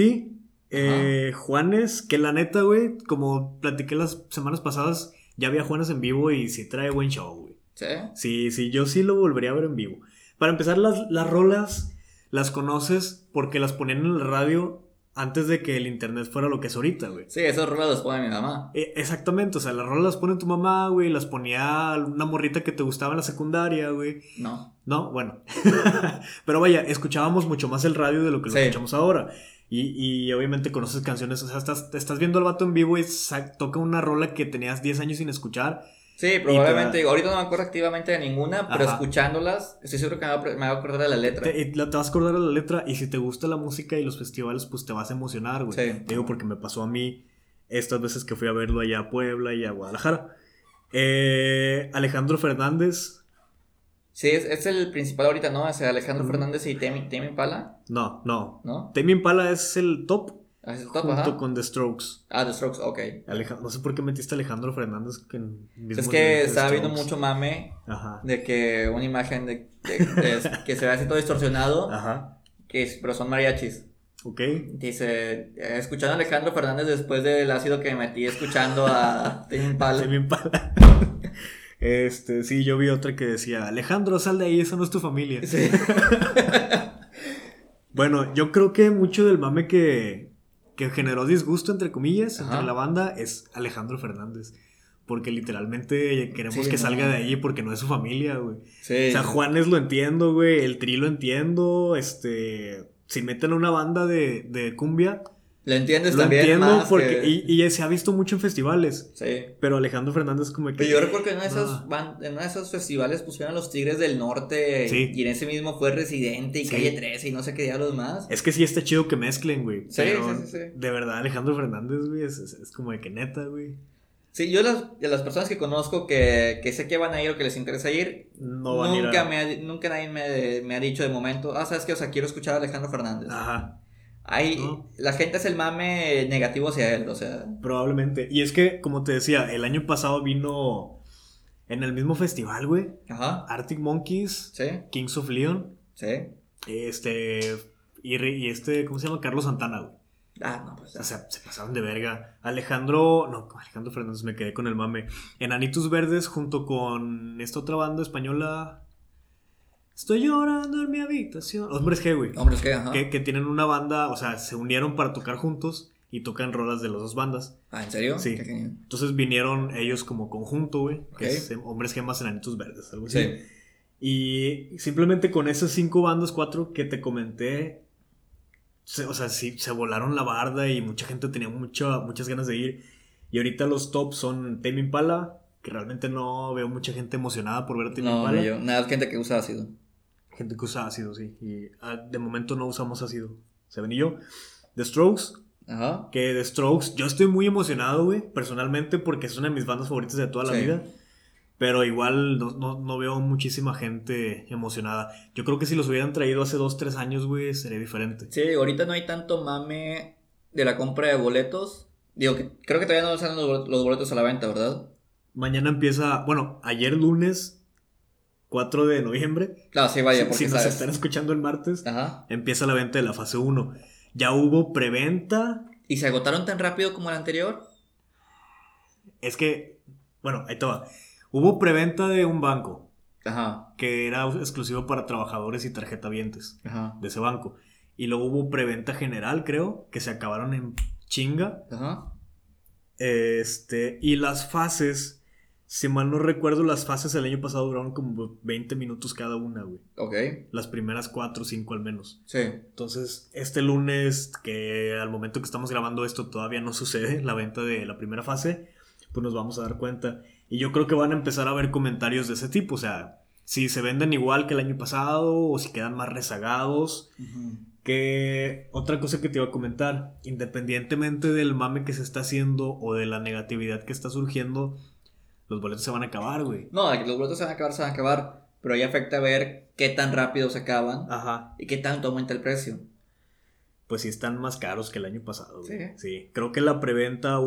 eh, Juanes, que la neta, güey, como platiqué las semanas pasadas, ya vi a Juanes en vivo y sí trae buen show, güey. Sí. Sí, sí, yo sí lo volvería a ver en vivo. Para empezar, las, las rolas las conoces porque las ponían en la radio antes de que el internet fuera lo que es ahorita, güey. Sí, esas rolas las pone mi mamá. Eh, exactamente, o sea, las rolas las pone tu mamá, güey, las ponía una morrita que te gustaba en la secundaria, güey. No. No, bueno. Pero vaya, escuchábamos mucho más el radio de lo que lo Sí. escuchamos ahora. Y, y obviamente conoces canciones, o sea, estás, estás viendo al vato en vivo y toca una rola que tenías 10 años sin escuchar. Sí, probablemente. te- Ahorita no me acuerdo activamente de ninguna, pero Ajá. escuchándolas, estoy seguro que me va, a, me va a acordar de la letra. Te, vas a acordar de la letra y si te gusta la música y los festivales, pues te vas a emocionar, güey. Sí. Te Digo porque me pasó a mí estas veces que fui a verlo allá a Puebla y a Guadalajara. Eh, Alejandro Fernández. Sí, es, es el principal ahorita, ¿no? O sea, Alejandro Ujú. Fernández y Temi, Temi Impala, No, no. ¿no? Temi Impala es el top es el top, junto ajá. con The Strokes. Ah, The Strokes, ok. Aleja- no sé por qué metiste a Alejandro Fernández que en mismo Es que estaba viendo mucho mame Ajá. de que una imagen de, de- de- que se ve así todo distorsionado, Ajá. que es- pero son mariachis. Ok. Dice, escuchando a Alejandro Fernández después del ácido que me metí escuchando a Tame Impala. Temi Impala. Este, sí, yo vi otra que decía, Alejandro, sal de ahí, esa no es tu familia. Sí. Bueno, yo creo que mucho del mame que, que generó disgusto, entre comillas, Ajá. entre la banda es Alejandro Fernández. Porque literalmente queremos Sí, que no. salga de ahí porque no es su familia, güey. Sí. O sea, Juanes lo entiendo, güey. El Tri lo entiendo. Este. Si meten a una banda de, de cumbia, Lo entiendes lo también entiendo más porque. que- Y, y se ha visto mucho en festivales. Sí. Pero Alejandro Fernández, como que. Pero yo recuerdo que en uno de esos, Ah. en uno de esos festivales pusieron a los Tigres del Norte Sí. y en ese mismo fue Residente y Sí. Calle 13 y no sé qué diablos más. Es que sí está chido que mezclen, güey. Sí, sí, sí, sí. De verdad, Alejandro Fernández, güey, es, es- es como de que neta, güey. Sí, yo las, de las personas que conozco que, que sé que van a ir o que les interesa ir, No van a ir nunca, a- me ha, nunca nadie me, me ha dicho de momento, ah, ¿sabes qué? O sea, quiero escuchar a Alejandro Fernández. Ajá. Ahí, No. la gente hace el mame negativo hacia él, o sea, Probablemente. Y es que, como te decía, el año pasado vino en el mismo festival, güey. ajá, Arctic Monkeys, sí, Kings of Leon, sí. este. Y, este, ¿cómo se llama? Carlos Santana, güey. Ah, no, pues O sea, se pasaron de verga. Alejandro. No, Alejandro Fernández, me quedé con el mame. Enanitos Verdes junto con esta otra banda española. Estoy llorando en mi habitación. Hombres G, güey. Hombres G, ajá. Que, que tienen una banda, o sea, se unieron para tocar juntos y tocan rolas de las dos bandas. Ah, ¿en serio? Sí. Qué genial. Entonces vinieron ellos como conjunto, güey. Ok. Que es Hombres G más Enanitos Verdes, algo así. Sí. Y simplemente con esas cinco bandas, cuatro que te comenté, se- o sea, sí, se volaron la barda y mucha gente tenía mucha, muchas ganas de ir. Y ahorita los tops son Tame Impala, que realmente no veo mucha gente emocionada por ver Tame No, Impala. ni yo. Nada, es gente que usa ácido. Gente que usa ácido, sí. Y ah, de momento no usamos ácido. Seven y yo. The Strokes, Ajá. que The Strokes, yo estoy muy emocionado, güey, personalmente, porque es una de mis bandas favoritas de toda la Sí. vida. Pero igual no, no- no veo muchísima gente emocionada. Yo creo que si los hubieran traído hace dos, tres años, güey, sería diferente. Sí, ahorita no hay tanto mame de la compra de boletos. Digo, que creo que todavía no salen los boletos a la venta, ¿verdad? Mañana empieza, bueno, ayer lunes 4 de noviembre. Claro, sí, vaya, si porque si nos sabes. están escuchando el martes, Ajá. empieza la venta de la fase 1. Ya hubo preventa. ¿Y se agotaron tan rápido como el anterior? Es que, bueno, ahí te va. Hubo preventa de un banco Ajá. que era exclusivo para trabajadores y tarjetavientes Ajá. de ese banco. Y luego hubo preventa general, creo, que se acabaron en chinga. Ajá. Este, y las fases, si mal no recuerdo, las fases el año pasado duraron como 20 minutos cada una, güey. Ok. Las primeras 4 o 5 al menos. Sí. Entonces, este lunes, que al momento que estamos grabando esto todavía no sucede la venta de la primera fase, pues nos vamos a dar cuenta. Y yo creo que van a empezar a ver comentarios de ese tipo, o sea, si se venden igual que el año pasado o si quedan más rezagados. Que otra cosa que te iba a comentar, independientemente del mame que se está haciendo o de la negatividad que está surgiendo, los boletos se van a acabar, güey. No, los boletos se van a acabar, se van a acabar. Pero ahí afecta ver qué tan rápido se acaban Ajá. y qué tanto aumenta el precio. Pues sí están más caros que el año pasado. güey. Sí. Sí. Creo que la preventa,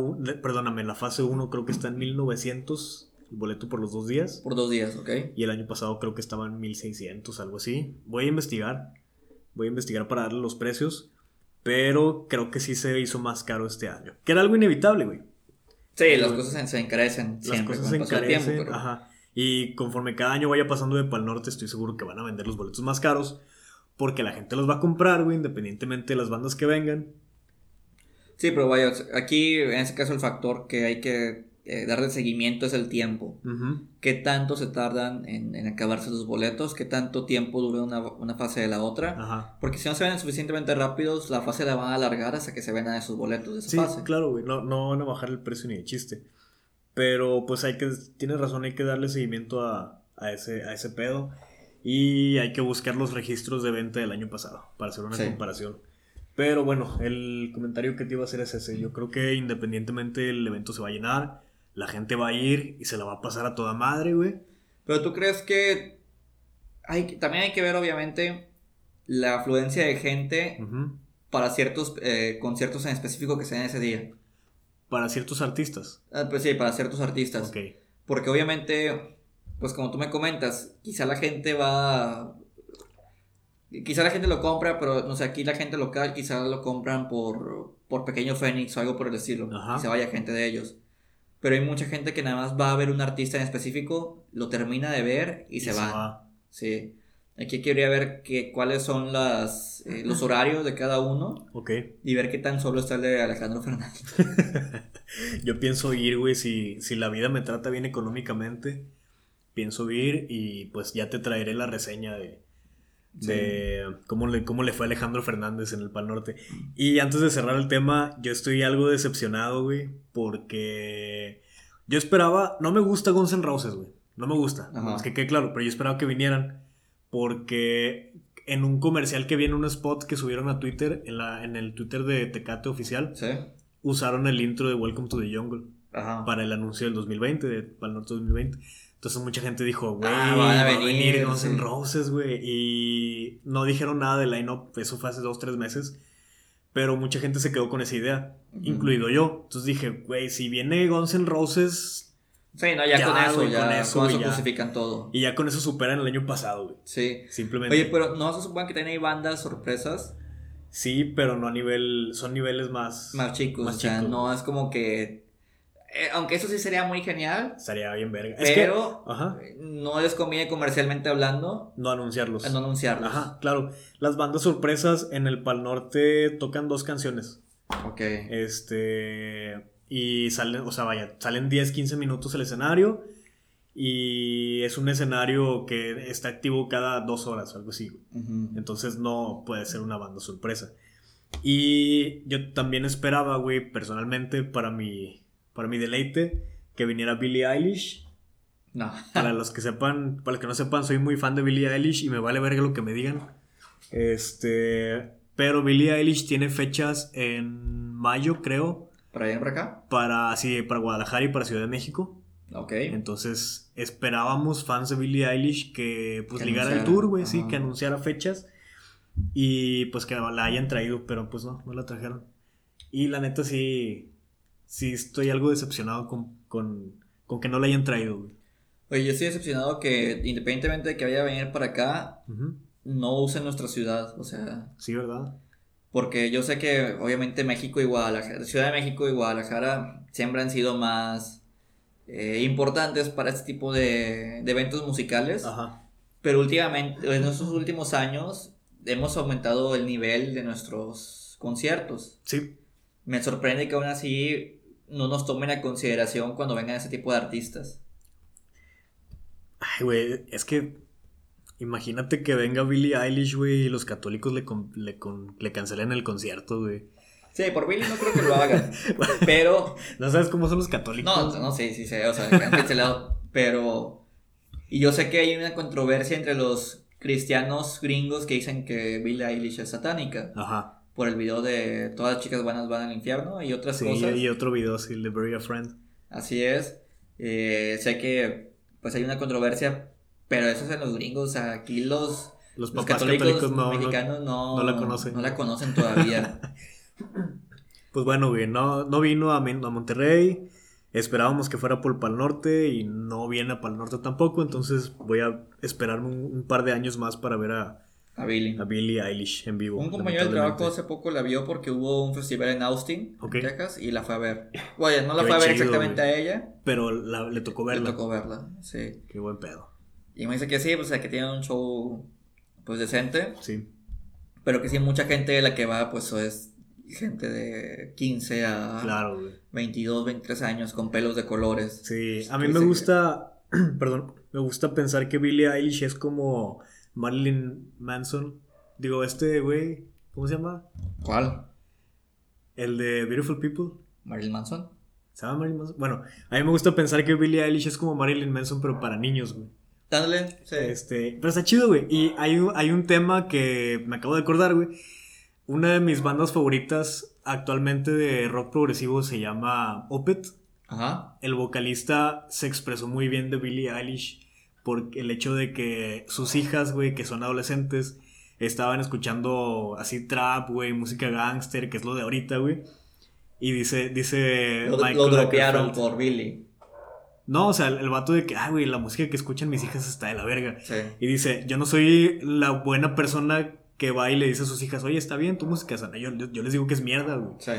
perdóname, la fase 1 creo que está en 1900 el boleto por los dos días. Por dos días, ¿ok? Y el año pasado creo que estaba en 1600, algo así. Voy a investigar. Voy a investigar para darle los precios. Pero creo que sí se hizo más caro este año. Que era algo inevitable, güey. Sí, las cosas se- encarecen Las siempre cosas con se encarecen. tiempo, pero- Ajá. Y conforme cada año vaya pasando de Pal Norte, estoy seguro que van a vender los boletos más caros. Porque la gente los va a comprar, güey, independientemente de las bandas que vengan. Sí, pero vaya, aquí en este caso el factor que hay que eh, darle seguimiento es el tiempo. Ujú. ¿Qué tanto se tardan en, en acabarse los boletos? ¿Qué tanto tiempo dura una, una fase de la otra? Ajá. Porque si no se venden suficientemente rápidos, la fase la van a alargar hasta que se vendan esos boletos de esa Sí, fase. claro, güey. No, no van a bajar el precio ni de chiste. Pero pues hay que, tienes razón, hay que darle seguimiento a, a ese, a ese pedo. Y hay que buscar los registros de venta del año pasado para hacer una Sí. comparación. Pero bueno, el comentario que te iba a hacer es ese. Yo creo que independientemente el evento se va a llenar, la gente va a ir y se la va a pasar a toda madre, güey. Pero tú crees que hay, también hay que ver obviamente la afluencia de gente para ciertos eh, conciertos en específico que sean ese día. Para ciertos artistas. Ah, pues sí, para ciertos artistas. Ok. Porque obviamente, pues como tú me comentas, quizá la gente va... Quizá la gente lo compra, pero no sé, aquí la gente local quizá lo compran por, por Pequeño Fénix o algo por el estilo. Ajá. Quizá vaya gente de ellos. Pero hay mucha gente que nada más va a ver un artista en específico, lo termina de ver y, se, va. Sí. Aquí quería ver que, cuáles son las, eh, los horarios de cada uno Ok. y ver qué tan solo está el de Alejandro Fernández. Yo pienso ir, güey, si, si la vida me trata bien económicamente, pienso ir y pues ya te traeré la reseña de, de cómo, le, cómo le fue a Alejandro Fernández en el Pal Norte. Y antes de cerrar el tema, yo estoy algo decepcionado, güey, porque yo esperaba, no me gusta Guns N' Roses, güey, no me gusta, Ajá. es que quede claro, pero yo esperaba que vinieran porque en un comercial que vi en un spot que subieron a Twitter, en, la, en el Twitter de Tecate oficial, Sí. usaron el intro de Welcome to the Jungle Ajá. para el anuncio del 2020, de Pal Norte 2020. Entonces mucha gente dijo, güey, Ah, van va a venir, Guns N'. Roses, güey. Y no dijeron nada del line-up, eso fue hace dos, tres meses. Pero mucha gente se quedó con esa idea, incluido yo. Entonces dije, güey, si viene Guns N' Roses, Sí, no, ya, Ya, con eso, güey, ya, con con eso, eso, güey, ya. justifican todo. y ya con eso superan el año pasado, güey. Sí. Simplemente. Oye, pero no se supone que tiene ahí bandas sorpresas Sí, pero no a nivel, son niveles más... más chicos. Más o sea, chicos. no es como que Eh, aunque eso sí sería muy genial. Estaría bien verga. Pero no les conviene comercialmente hablando. No anunciarlos. No anunciarlos. Ajá, claro. Las bandas sorpresas en el Pal Norte tocan dos canciones. Ok. Este. Y salen, o sea, vaya, salen 10, 15 minutos el escenario. Y es un escenario que está activo cada dos horas o algo así. Entonces no puede ser una banda sorpresa. Y yo también esperaba, güey, personalmente, para mi, para mi deleite, que viniera Billie Eilish. No. para los que sepan, para los que no sepan, soy muy fan de Billie Eilish y me vale verga lo que me digan. Este. Pero Billie Eilish tiene fechas en mayo, creo. ¿Para allá para acá? Para, sí, para Guadalajara y para Ciudad de México. Ok. Entonces esperábamos fans de Billie Eilish que pues ligara el tour, güey, sí, que anunciara fechas y pues que la hayan traído, pero pues no, no la trajeron. Y la neta sí, sí estoy algo decepcionado con, con, con que no la hayan traído, güey. Oye, yo estoy decepcionado que independientemente de que vaya a venir para acá, no use nuestra ciudad, o sea... Sí, ¿verdad? Porque yo sé que obviamente México y Guadalajara, Ciudad de México y Guadalajara siempre han sido más eh, importantes para este tipo de, eventos musicales. Pero últimamente, en estos últimos años, hemos aumentado el nivel de nuestros conciertos. Sí. Me sorprende que aún así no nos tomen a consideración cuando vengan ese tipo de artistas. Ay, güey, es que imagínate que venga Billie Eilish, güey, y los católicos le, le, le cancelen el concierto, güey. Sí, por Billy no creo que lo hagan. pero. ¿No sabes cómo son los católicos? No, no, sí, sí, sí. O sea, cancelado. Pero. Y yo sé que hay una controversia entre los cristianos gringos que dicen que Billie Eilish es satánica. Ajá. Por el video de Todas las chicas buenas van al infierno y otras cosas. Sí, y otro video, sí, el de Bury a Friend. Así es. Eh, sé que pues hay una controversia, pero eso es en los gringos. aquí los, los, católicos, mexicanos no, no, la conocen. No la conocen todavía. Pues bueno, güey, no, no vino a, a Monterrey. Esperábamos que fuera por Pal Norte y no viene a Pal Norte tampoco. Entonces voy a esperarme un, par de años más para ver a, a Billie Eilish en vivo. Un compañero de trabajo hace poco la vio porque hubo un festival en Austin, Texas, y la fue a ver. Bueno, no la fue a ver exactamente a ella. Pero le tocó verla. Le tocó verla, sí. Qué buen pedo. Y me dice que sí, pues que tiene un show pues decente. Sí. Pero que sí, mucha gente de la que va, pues es gente de 15 a claro, 22, 23 años con pelos de colores. Sí, a mí me gusta, perdón, me gusta pensar que Billie Eilish es como Marilyn Manson. Digo, este güey, ¿cómo se llama? ¿Cuál? El de Beautiful People. Marilyn Manson. ¿Se llama Marilyn Manson? Bueno, a mí me gusta pensar que Billie Eilish es como Marilyn Manson, pero para niños, güey. Dándole, sí. Este, pero está chido, güey. Y hay hay un tema que me acabo de acordar, güey una de mis bandas favoritas actualmente de rock progresivo se llama Opet. Ajá. El vocalista se expresó muy bien de Billie Eilish por el hecho de que sus hijas, güey, que son adolescentes, estaban escuchando así trap, güey, música gangster, que es lo de ahorita, güey. Y dice, dice lo, Michael por Billy. No, o sea, el, vato de que, ah, güey, la música que escuchan mis hijas está de la verga. Sí. Y dice, yo no soy la buena persona que va y le dice a sus hijas, oye, está bien tu música, sana. Yo, yo, les digo que es mierda, güey. Sí.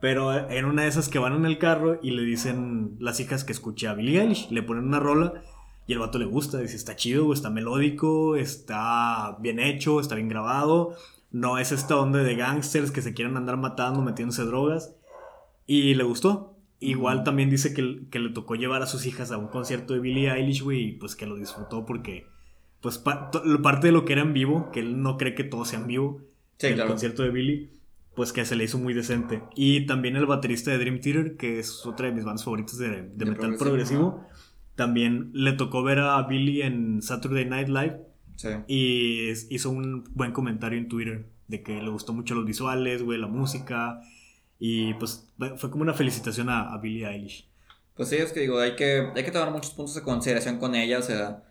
Pero en una de esas que van en el carro y le dicen las hijas que escuché a Billie Eilish, le ponen una rola y el vato le gusta, dice, está chido, está melódico, está bien hecho, está bien grabado, no es esta onda de gangsters que se quieren andar matando, metiéndose drogas. Y le gustó. Igual también dice que, que, le tocó llevar a sus hijas a un concierto de Billie Eilish, güey, y pues que lo disfrutó porque pues parte de lo que era en vivo, que él no cree que todo sea en vivo, el concierto de Billy, pues que se le hizo muy decente. Y también el baterista de Dream Theater, que es otra de mis bandas favoritas de, metal progresivo, también le tocó ver a Billy en Saturday Night Live y hizo un buen comentario en Twitter de que le gustó mucho los visuales, güey, la música. Y pues fue como una felicitación a, a Billie Eilish. Pues sí, es que digo, hay que, hay que tomar muchos puntos de consideración con ella, o sea,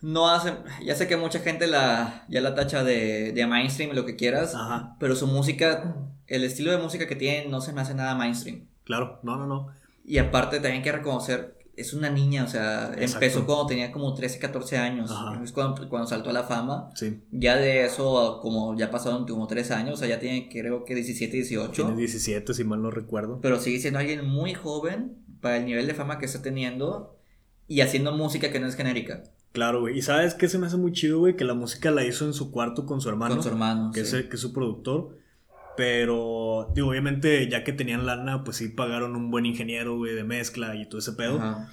no hace, ya sé que mucha gente la, ya la tacha de, de mainstream, lo que quieras, pero su música, el estilo de música que tiene no se me hace nada mainstream. Claro, no, no, no. Y aparte también hay que reconocer, es una niña, o sea, empezó cuando tenía como 13, 14 años, es cuando, cuando, saltó a la fama. Sí. Ya de eso, como ya pasaron como 3 años, o sea, ya tiene creo que 17, 18. Tiene 17, si mal no recuerdo. Pero sigue siendo alguien muy joven para el nivel de fama que está teniendo y haciendo música que no es genérica. Claro, güey. ¿Y sabes qué se me hace muy chido, güey? Que la música la hizo en su cuarto con su hermano. Con su hermano, que, sí. es, que es su productor. Pero, digo, obviamente, ya que tenían lana, pues sí pagaron un buen ingeniero, güey, de mezcla y todo ese pedo. Ajá.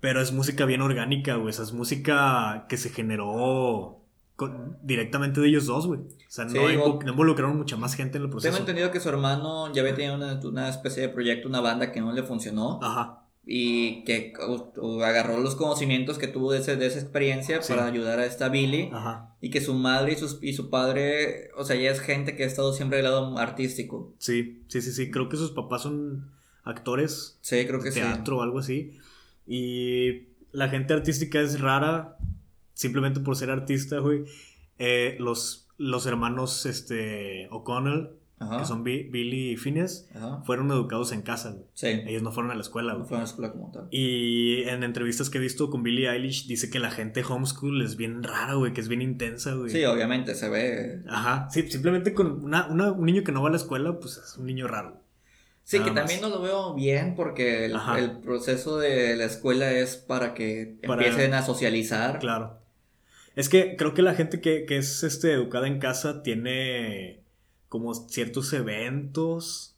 Pero es música bien orgánica, güey. Esa es música que se generó con- directamente de ellos dos, güey. O sea, no, Sí, invo- igual- no involucraron mucha más gente en el Tengo proceso. entendido que su hermano ya había tenido una, una especie de proyecto, una banda que no le funcionó Ajá. Y que o- o agarró los conocimientos que tuvo de, ese- de esa experiencia Sí. para ayudar a esta Billy Ajá. y que su madre y, sus, y su padre, o sea, ya es gente que ha estado siempre del lado artístico. Sí, sí, sí, sí. Creo que sus papás son actores Sí, creo que sí. teatro o algo así. Y la gente artística es rara simplemente por ser artista, güey. Eh, los, los hermanos este, O'Connell, Ajá. que son Bi- Billy y Phineas, Ajá. fueron educados en casa, güey. Sí. Ellos no fueron a la escuela, No güey. fue a una escuela como tal. Y en entrevistas que he visto con Billie Eilish, dice que la gente homeschool es bien rara, güey, que es bien intensa, güey. Sí, obviamente se ve. Ajá, sí, simplemente con una, una- un niño que no va a la escuela, pues es un niño raro. Sí, Nada que también no lo veo bien porque el, proceso de la escuela es para que Para- empiecen a socializar. Claro. Es que creo que la gente que, que es este, educada en casa tiene como ciertos eventos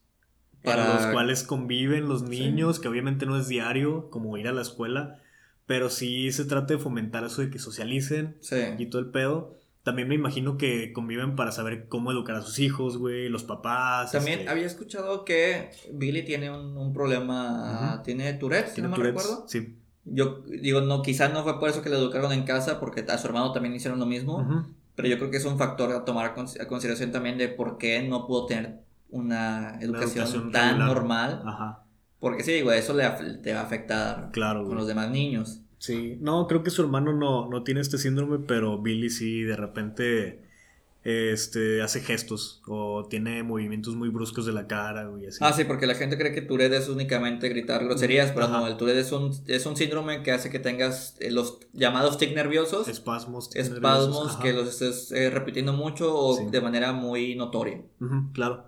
para los cuales conviven los Sí. niños, que obviamente no es diario, como ir a la escuela, pero sí se trata de fomentar eso de que socialicen Sí. y todo el pedo. También me imagino que conviven para saber cómo educar a sus hijos, güey, los papás. También este, había escuchado que Billy tiene un, un problema, tiene Tourette, si ¿tiene no me Tourette's? recuerdo. Sí. Yo digo, no, quizás no fue por eso que le educaron en casa, porque a su hermano también hicieron lo mismo. Pero yo creo que es un factor a tomar a cons- a consideración también de por qué no pudo tener una educación, educación tan regular. normal, Ajá, porque sí, digo, eso le, te va a afectar claro, con los demás niños. Sí, no, creo que su hermano no, no tiene este síndrome, pero Billy sí de repente este, hace gestos o tiene movimientos muy bruscos de la cara, güey, así. Ah, sí, porque la gente cree que Tourette es únicamente gritar groserías, pero Ajá. no, el Tourette es un, es un síndrome que hace que tengas eh, los llamados tic nerviosos, Espasmos. espasmos nerviosos, que los estés eh, repitiendo mucho o Sí. de manera muy notoria. Ujú, claro.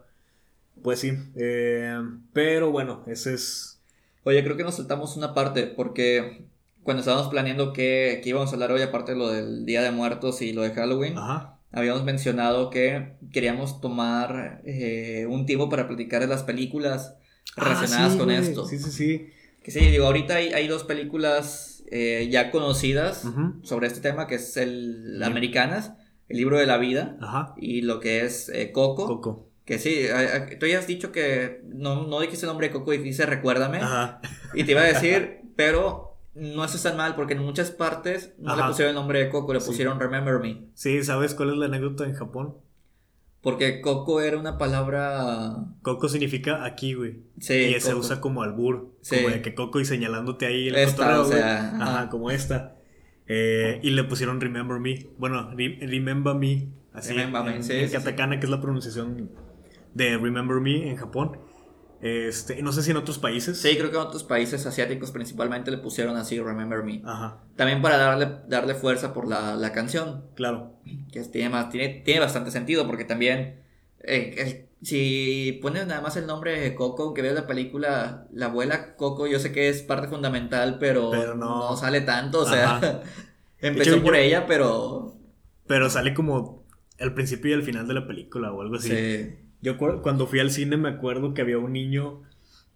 Pues sí, eh, pero bueno, ese es... Oye, creo que nos saltamos una parte porque cuando estábamos planeando que, que íbamos a hablar hoy, aparte de lo del Día de Muertos y lo de Halloween, Ajá, habíamos mencionado que queríamos tomar eh, un tiempo para platicar de las películas relacionadas Ah, sí, con güey, esto. Sí, sí, sí. Que sí, digo, ahorita hay, hay dos películas eh, ya conocidas sobre este tema, que es el. Americanas, el libro de la vida, Ajá, y lo que es eh, Coco. Coco. Que sí, tú ya has dicho que no, no dijiste el nombre de Coco, dijiste Recuérdame. Ajá, Y te iba a decir, pero no eso tan mal, porque en muchas partes no le Ajá. pusieron el nombre de Coco, le Sí. pusieron Remember Me. sí, ¿sabes cuál es la anécdota en Japón? Porque Coco era una palabra. Coco significa aquí, güey. Sí, y se usa como albur. Sí. Como de que Coco y señalándote ahí el Esta, cotorreo, o sea, Ajá, ajá. como esta. Eh, y le pusieron Remember Me. Bueno, re- Remember Me. Así. Remember Me, en, sí, en sí, sí. katakana, que es la pronunciación de Remember Me en Japón. Este, no sé si en otros países. Sí, creo que en otros países asiáticos principalmente le pusieron así Remember Me. Ajá, También para darle, darle fuerza por la, la canción, claro. que tiene, más, tiene, tiene bastante sentido, porque también. eh, si pones nada más el nombre de Coco, aunque veas la película, la abuela Coco, yo sé que es parte fundamental, pero, Pero no. sale tanto, o sea, Ajá. empezó hecho, por yo- ella, pero Pero sale como el principio y el final de la película o algo así. sí. Yo cu- cuando fui al cine me acuerdo que había un niño,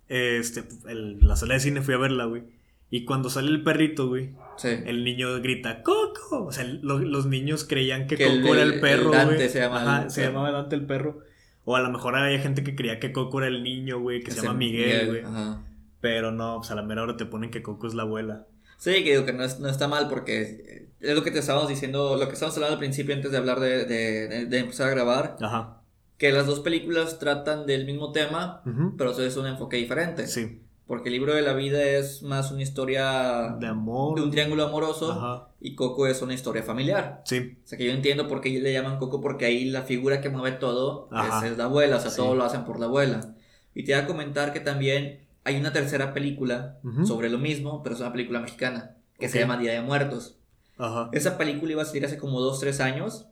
este, el- la sala de cine fui a verla, güey. Y cuando sale el perrito, güey, Sí. el niño grita, ¡Coco! O sea, lo- los niños creían que, Que el- Coco era el perro, el güey. Dante se llama Ajá, el se llamaba Dante el perro. O a lo mejor había gente que creía que Coco era el niño, güey, que se llama Miguel, güey. ajá. Pero no, pues a la mera hora te ponen que Coco es la abuela. Sí, que digo que no, es- no está mal porque es lo que te estábamos diciendo, lo que estábamos hablando al principio antes de hablar de, de- de- de empezar a grabar, Ajá. Que las dos películas tratan del mismo tema, Ujú. pero eso es un enfoque diferente. Sí. Porque el libro de la vida es más una historia De amor. de un triángulo amoroso Ajá. y Coco es una historia familiar. Sí. O sea que yo entiendo por qué le llaman Coco, porque ahí la figura que mueve todo es, es la abuela, o sea, Sí. todo lo hacen por la abuela. Y te voy a comentar que también hay una tercera película Ujú. sobre lo mismo, pero es una película mexicana, que se Ok. llama Día de Muertos. Ajá. Esa película iba a salir hace como 2-3 años,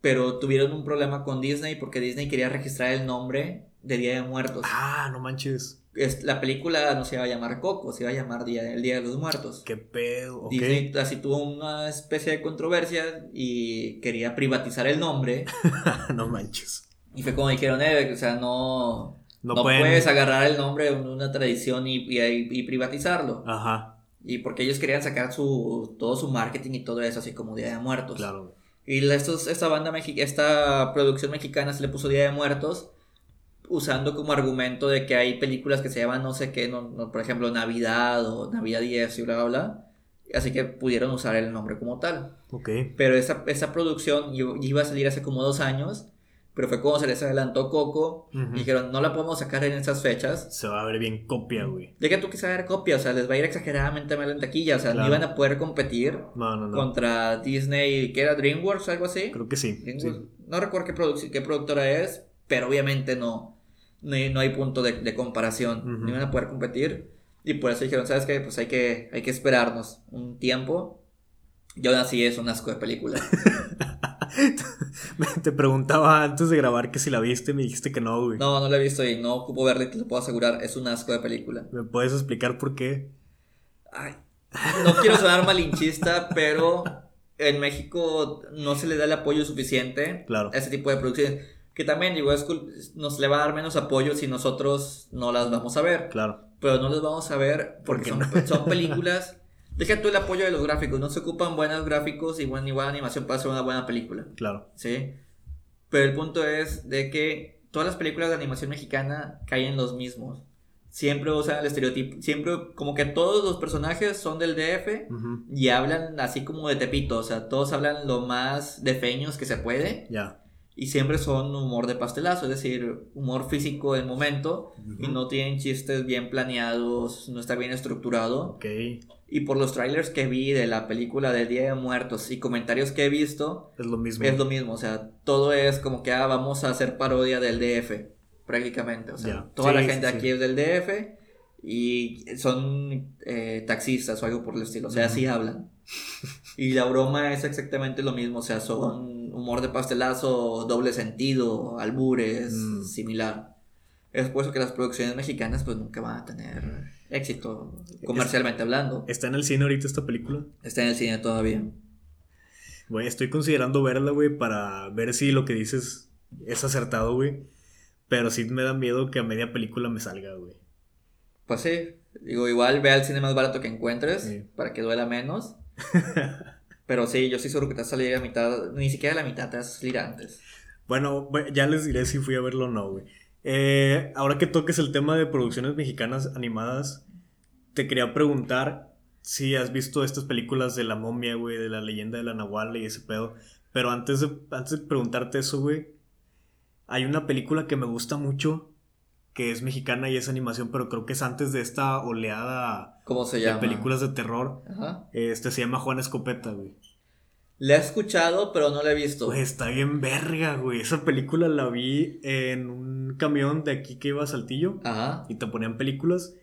pero tuvieron un problema con Disney porque Disney quería registrar el nombre de Día de Muertos. Ah, no manches. Es, la película no se iba a llamar Coco, se iba a llamar Día, El Día de los Muertos. Qué pedo. Disney así tuvo una especie de controversia y quería privatizar el nombre. no manches. Y fue como dijeron, eh, o sea, no, No, puedes agarrar el nombre de una tradición y, y, y privatizarlo. Ajá, Y porque ellos querían sacar su, todo su marketing y todo eso, así como Día de Muertos. claro. Y estos, esta banda esta producción mexicana se le puso Día de Muertos usando como argumento de que hay películas que se llaman no sé qué, no, no, por ejemplo Navidad o Navidad 10 y bla bla bla. Así que pudieron usar el nombre como tal. Ok. Pero esa, esa producción iba a salir hace como dos años, pero fue cuando se les adelantó Coco. Y dijeron, no la podemos sacar en estas fechas. Se va a ver bien copia, güey. De que tú quieres ver copia, o sea, les va a ir exageradamente mal en taquilla, o sea, Claro. no iban a poder competir No, no, no. contra Disney, que era DreamWorks, algo así. Creo que sí. No recuerdo qué, produc- qué productora es, pero obviamente no, no, hay, no hay punto de, de comparación, Ujú. no iban a poder competir. Y por eso dijeron, ¿sabes qué? Pues hay que, hay que esperarnos un tiempo. Y aún así es un asco de película. Te preguntaba antes de grabar que si la viste, me dijiste que no, güey. No, no la he visto y no ocupo verla y te lo puedo asegurar, es un asco de película. ¿Me puedes explicar por qué? Ay, no quiero sonar malinchista, pero en México no se le da el apoyo suficiente Claro. a ese tipo de producciones. Que también, digo, es nos le va a dar menos apoyo si nosotros no las vamos a ver. Claro. Pero no las vamos a ver porque ¿Por son, son películas. Deja tú el apoyo de los gráficos. No se ocupan buenos gráficos y buena, y buena animación para hacer una buena película. Claro. ¿Sí? Pero el punto es de que todas las películas de animación mexicana caen en los mismos. Siempre usan el estereotipo. Siempre, como que todos los personajes son del DF Ujú. y hablan así como de Tepito. O sea, todos hablan lo más de feños que se puede. Ya. Y siempre son humor de pastelazo, es decir, humor físico del momento. Y no tienen chistes bien planeados, no está bien estructurado. Ok. Y por los trailers que vi de la película de Día de Muertos y comentarios que he visto, Es lo mismo. es lo mismo, o sea, todo es como que ah, vamos a hacer parodia del DF, prácticamente. O sea, Ya. toda Sí, la gente sí. aquí es del DF y son eh, taxistas o algo por el estilo, o sea, así hablan. Y la broma es exactamente lo mismo, o sea, son humor de pastelazo, doble sentido, albures, Mm. similar. Es por eso que las producciones mexicanas pues nunca van a tener éxito comercialmente hablando. ¿Está en el cine ahorita esta película? Está en el cine todavía. Güey, estoy considerando verla, güey, para ver si lo que dices es acertado, güey. Pero sí me da miedo que a media película me salga, güey. Pues sí, digo, igual ve al cine más barato que encuentres Sí. para que duela menos. Pero sí, yo sí seguro que te vas a salir a mitad, ni siquiera a la mitad, te vas a salir antes. Bueno, bu- ya les diré si fui a verlo o no, güey. Eh, ahora que toques el tema de producciones mexicanas animadas, te quería preguntar si has visto estas películas de la momia, güey, de la leyenda de la Nahuala y ese pedo. Pero antes de, antes de preguntarte eso, güey, hay una película que me gusta mucho, que es mexicana y es animación, pero creo que es antes de esta oleada ¿Cómo se de películas de terror. Ajá. Este se llama Juan Escopeta, güey. La he escuchado, pero no la he visto. Güey, está bien verga, güey. Esa película la vi en un camión de aquí que iba a Saltillo Ajá. y te ponían películas.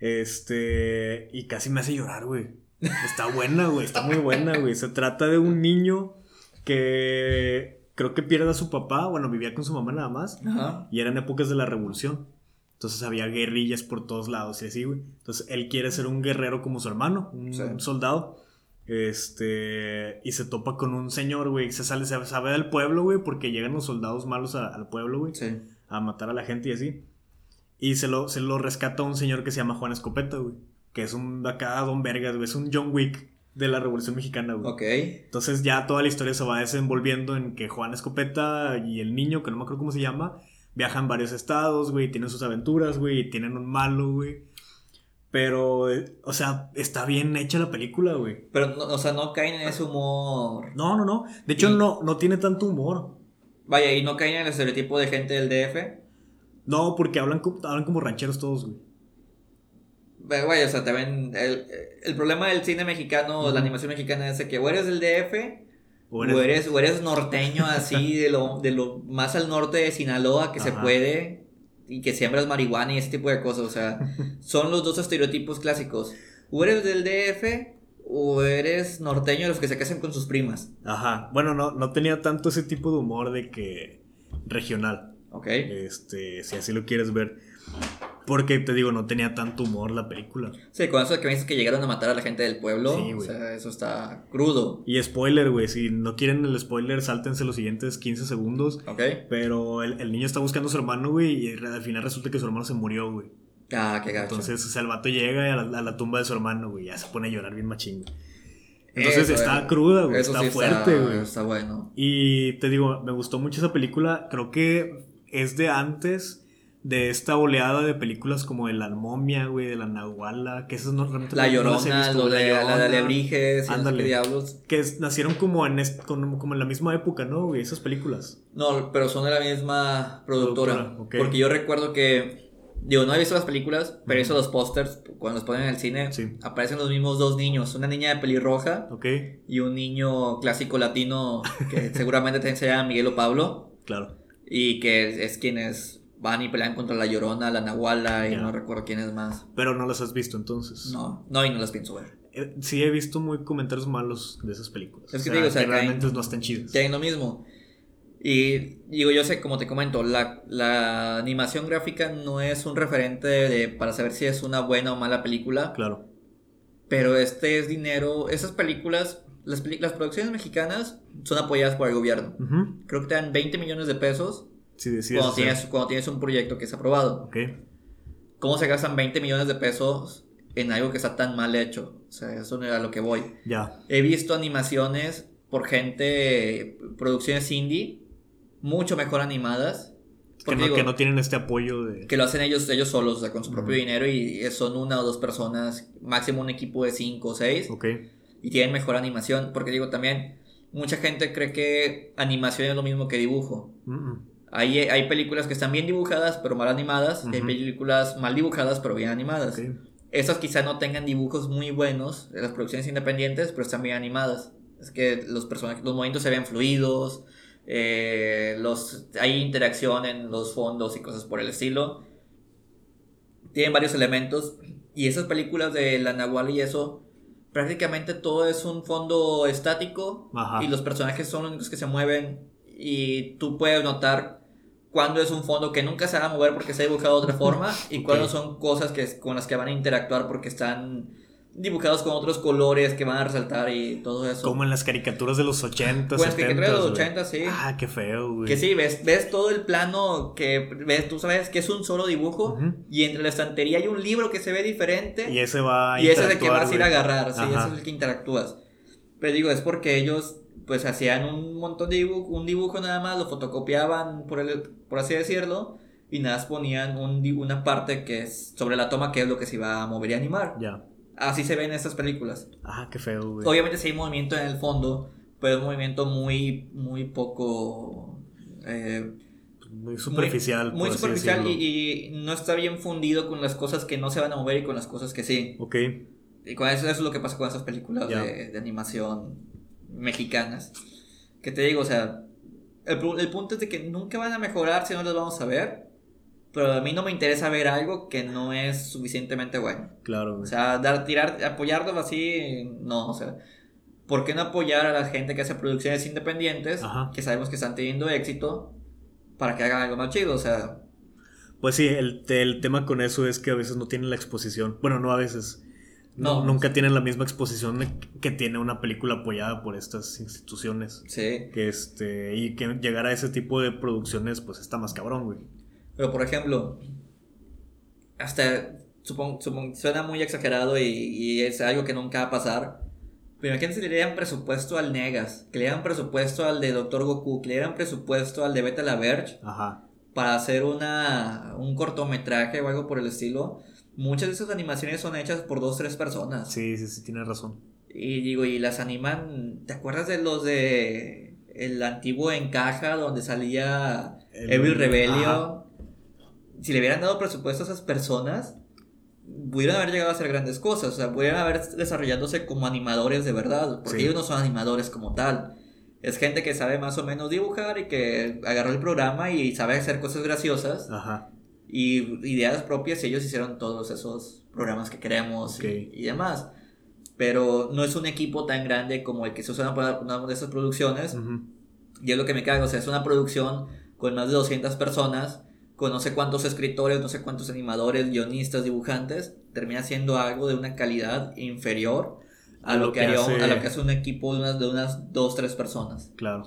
Este, y casi me hace llorar, güey. Está buena, güey, está muy buena, güey. Se trata de un niño que creo que pierde a su papá, bueno, vivía con su mamá nada más Ajá. y eran épocas de la revolución. Entonces había guerrillas por todos lados y así, güey. Entonces él quiere ser un guerrero como su hermano, un Sí. soldado. Este, y se topa con un señor, güey. Se sale, se sabe del pueblo, güey, porque llegan los soldados malos a- al pueblo, güey, Sí. a matar a la gente y así. Y se lo, se lo rescata un señor que se llama Juan Escopeta, güey. Que es un acá Don Vergas, güey. Es un John Wick de la Revolución Mexicana, güey. Ok. Entonces ya toda la historia se va desenvolviendo en que Juan Escopeta y el niño, que no me acuerdo cómo se llama, viajan varios estados, güey, tienen sus aventuras, güey, y tienen un malo, güey. Pero, eh, o sea, está bien hecha la película, güey. Pero, no, o sea, no caen en ese humor. No, no, no. De hecho, Y- no, no tiene tanto humor. Vaya, y no caen en el estereotipo de gente del DF. No, porque hablan, co- hablan como rancheros todos, güey. Pero, Vaya, o sea, también. El, el problema del cine mexicano, la animación mexicana es que o eres del DF. O O eres- o eres norteño así, de lo, de lo más al norte de Sinaloa que se puede, y que siembras marihuana y ese tipo de cosas. O sea, son los dos estereotipos clásicos. O eres del DF, o eres norteño de los que se casan con sus primas. Ajá. Bueno, no, no tenía tanto ese tipo de humor de que regional. Ok. Este, si así lo quieres ver. Porque te digo, no tenía tanto humor la película. Sí, con eso que me dices que llegaron a matar a la gente del pueblo. Sí, o sea, eso está crudo. Y spoiler, güey, si no quieren el spoiler, sáltense los siguientes 15 segundos. Ok. Pero el, el niño está buscando a su hermano, güey, y al final resulta que su hermano se murió, güey. Ah, qué gacho. Entonces, o sea, el vato llega a la, a la tumba de su hermano, güey, ya se pone a llorar bien machín. Entonces Eso, está cruda, güey, está sí fuerte, güey. Está bueno. Y te digo, me gustó mucho esa película. Creo que es de antes de esta oleada de películas como de la momia, güey, de la nahuala, que esas no realmente La no las he llorona, visto, lo de, la de Llorona, alebrijes, Ándale. diablos. Que es- nacieron como en, est- como en la misma época, ¿no, güey? Esas películas. No, pero son de la misma productora. Porque yo recuerdo que. Digo, no he visto las películas, pero he visto los pósters. Cuando los ponen en el cine, Sí. aparecen los mismos dos niños. Una niña de pelirroja ¿Ok? y un niño clásico latino que seguramente también se llama Miguel o Pablo. Claro. Y que es, es quienes van y pelean contra la Llorona, la Nahuala y Ya. no recuerdo quién es más. Pero no las has visto entonces. No, no, y no las pienso ver. Eh, sí he visto muy comentarios malos de esas películas. Es que te digo, o sea, que realmente no están chidas. Que hay lo mismo. Y digo, yo sé, como te comento, la, la animación gráfica no es un referente de- para saber si es una buena o mala película. Claro. Pero este es dinero. Esas películas, las, las producciones mexicanas son apoyadas por el gobierno. Ujú. Creo que te dan 20 millones de pesos Si decides cuando hacer- tienes, cuando tienes un proyecto que es aprobado. Ok. ¿Cómo se gastan 20 millones de pesos en algo que está tan mal hecho? O sea, eso no era lo que voy. Ya. He visto animaciones por gente, producciones indie, mucho mejor animadas. Que Porque no, digo, que no tienen este apoyo de... que lo hacen ellos, ellos solos, o sea, con su propio Ujú. dinero y son una o dos personas, máximo un equipo de cinco o seis, Ok. y tienen mejor animación. Porque digo, también, mucha gente cree que animación es lo mismo que dibujo. Mm, mm. Hay, hay películas que están bien dibujadas, pero mal animadas, y hay películas mal dibujadas, pero bien animadas. Ok. Estas quizá no tengan dibujos muy buenos de las producciones independientes, pero están bien animadas. Es que los personajes, los movimientos se ven fluidos, eh, los, hay interacción en los fondos y cosas por el estilo. Tienen varios elementos. Y esas películas de la Nahual y eso, prácticamente todo es un fondo estático Ajá. y los personajes son los únicos que se mueven y tú puedes notar cuándo es un fondo que nunca se va a mover porque se ha dibujado de otra forma y cuándo son cosas que, con las que van a interactuar porque están dibujados con otros colores que van a resaltar y todo eso. Como en las caricaturas de los 80, Pues que 70. creo de los güey. 80, sí. Ah, qué feo, güey. Que sí, ves, ves todo el plano que ves, tú sabes que es un solo dibujo y entre la estantería hay un libro que se ve diferente Y ese va a y ese es el que vas a ir a agarrar, sí, Ajá. ese es el que interactúas. Pero digo, es porque ellos pues hacían un montón de dibujo, un dibujo nada más, lo fotocopiaban por, el, por así decirlo, y nada más ponían un, una parte que es sobre la toma que es lo que se iba a mover y animar. Ya. Así se ven estas películas. Ah, qué feo, güey. Obviamente sí hay movimiento en el fondo, pero es un movimiento muy, muy poco... eh, Muy superficial. muy superficial y, y no está bien fundido con las cosas que no se van a mover y con las cosas que sí. Ok. Y con eso, eso es lo que pasa con esas películas de, de animación mexicanas. Que te digo, o sea, el, el punto es de que nunca van a mejorar si no las vamos a ver. Pero a mí no me interesa ver algo que no es suficientemente bueno. Claro, O güey. sea, dar, tirar, apoyarlos así, no, o sea. ¿Por qué no apoyar a la gente que hace producciones independientes, Ajá. que sabemos que están teniendo éxito, para que hagan algo más chido? O sea, Pues sí, el, el tema con eso es que a veces no tienen la exposición. Bueno, no a veces. No, nunca tienen la misma exposición que tiene una película apoyada por estas instituciones. sí. Que este. Y que llegar a ese tipo de producciones, pues está más cabrón, güey. Pero por ejemplo, hasta supongo, supongo- suena muy exagerado y, y es algo que nunca va a pasar. Pero imagínense si le dieran presupuesto al Negas, que le dieran presupuesto al de Doctor Goku, que le dieran presupuesto al de Beta la Verge Ajá. para hacer una, un cortometraje o algo por el estilo. Muchas de esas animaciones son hechas por dos, tres personas. Sí, sí, sí, tienes razón. Y digo, y las animan. ¿Te acuerdas de los de el antiguo Encaja donde salía El- Evil Rebellion? Ajá. Si le hubieran dado presupuesto a esas personas, pudieran haber llegado a hacer grandes cosas. O sea, pudieran haber desarrollándose como animadores de verdad. Porque Sí. ellos no son animadores como tal. Es gente que sabe más o menos dibujar y que agarró el programa y sabe hacer cosas graciosas Ajá. Y ideas propias ellos hicieron todos esos programas que queremos y- Ok. y, demás. Pero no es un equipo tan grande como el que se usa para una de esas producciones. Ujú. Y es lo que me cago, o sea, es una producción con más de 200 personas, con no sé cuántos escritores, no sé cuántos animadores, guionistas, dibujantes, termina siendo algo de una calidad inferior a, lo, que, haría, hace... a lo que hace un equipo de unas, de unas dos, tres personas. Claro.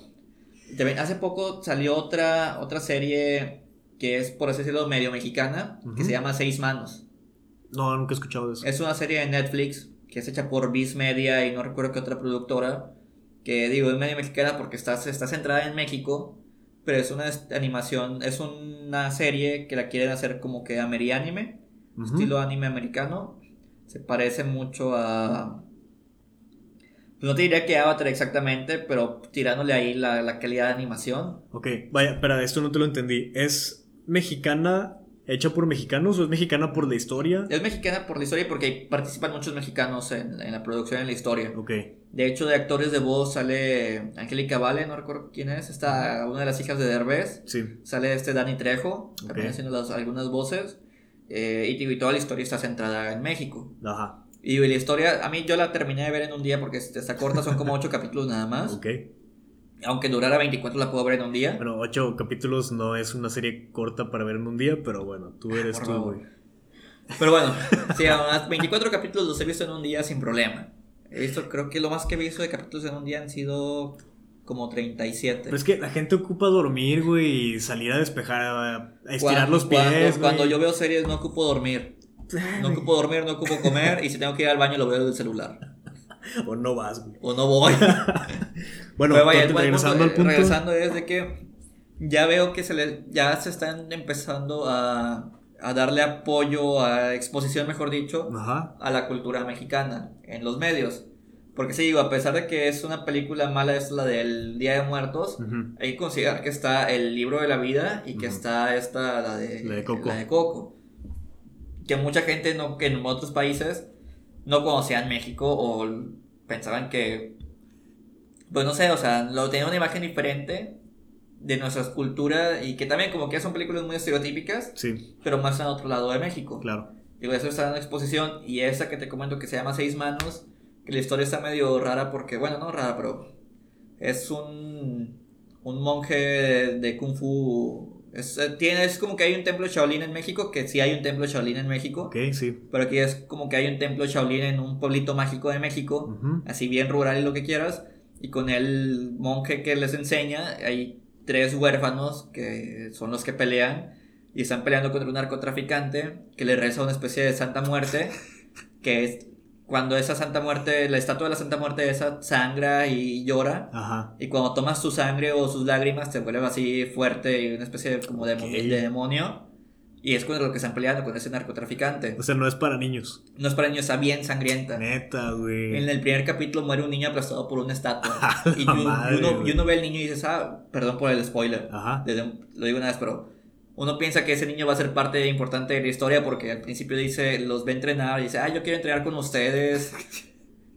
También hace poco salió otra, otra serie que es, por así decirlo, medio mexicana, uh -huh. que se llama Seis Manos. No, nunca he escuchado de eso. Es una serie de Netflix que es hecha por Viz Media y no recuerdo qué otra productora. Que digo, es medio mexicana porque está, está centrada en México, pero es una animación, es una serie que la quieren hacer como que amerianime, uh -huh. estilo anime americano. Se parece mucho a. Pues no te diría que Avatar exactamente, pero tirándole ahí la, la calidad de animación. Ok, vaya, espera, esto no te lo entendí. ¿Es mexicana hecha por mexicanos o es mexicana por la historia? Es mexicana por la historia porque participan muchos mexicanos en, en la producción, en la historia. Ok. De hecho, de actores de voz sale Angélica Vale, no recuerdo quién es, está una de las hijas de Derbez. Sí. Sale este Dani Trejo, también okay. haciendo las, algunas voces. Eh, y, y, toda la historia está centrada en México. Ajá. Y la historia, a mí yo la terminé de ver en un día porque está corta, son como 8 capítulos nada más. Ok. Aunque durara 24 la puedo ver en un día. Bueno, 8 capítulos no es una serie corta para ver en un día, pero bueno, tú eres Por tú, güey. Pero bueno, sí, 24 capítulos los he visto en un día sin problema. He visto, creo que lo más que he visto de capítulos en un día han sido como 37. Pero es que la gente ocupa dormir, güey, y salir a despejar, a estirar cuando, los pies. Cuando, cuando, yo veo series no ocupo dormir. No ocupo dormir, no ocupo comer, y si tengo que ir al baño lo veo del celular. o no vas, güey. O no voy. bueno, Pero vaya, regresando al punto. Regresando es de que ya veo que se le, ya se están empezando a, a darle apoyo, a exposición, mejor dicho, Ajá. a la cultura mexicana en los medios. Porque sí, digo, a pesar de que es una película mala, es la del Día de Muertos, uh -huh. hay que considerar que está el libro de la vida y que uh -huh. está esta, la de, la de, Coco. la de Coco. Que mucha gente no, que en otros países no conocían México o pensaban que, pues no sé, o sea, lo tenían una imagen diferente de nuestra cultura y que también como que son películas muy estereotípicas, sí. pero más en otro lado de México. Claro. Digo, eso está en exposición y esa que te comento que se llama Seis Manos, que la historia está medio rara porque, bueno, no rara, pero es un, un monje de, de Kung Fu es, eh, tiene, es como que hay un templo Shaolin en México, que sí hay un templo Shaolin en México. Ok, sí. Pero aquí es como que hay un templo Shaolin en un pueblito mágico de México, uh -huh. así bien rural y lo que quieras. Y con el monje que les enseña, hay tres huérfanos que son los que pelean y están peleando contra un narcotraficante que le reza una especie de Santa Muerte, que es cuando esa Santa Muerte, la estatua de la Santa Muerte esa sangra y llora. Ajá. Y cuando tomas su sangre o sus lágrimas te vuelve así fuerte y una especie de, como de, okay. de demonio. Y es con lo que están peleando con ese narcotraficante. O sea, no es para niños. No es para niños, está bien sangrienta. Neta, güey. En el primer capítulo muere un niño aplastado por una estatua. y, uno, ve al niño y dices, ah, perdón por el spoiler. Ajá. Desde, lo digo una vez, pero uno piensa que ese niño va a ser parte importante de la historia porque al principio dice, los ve entrenar y dice, ah, yo quiero entrenar con ustedes.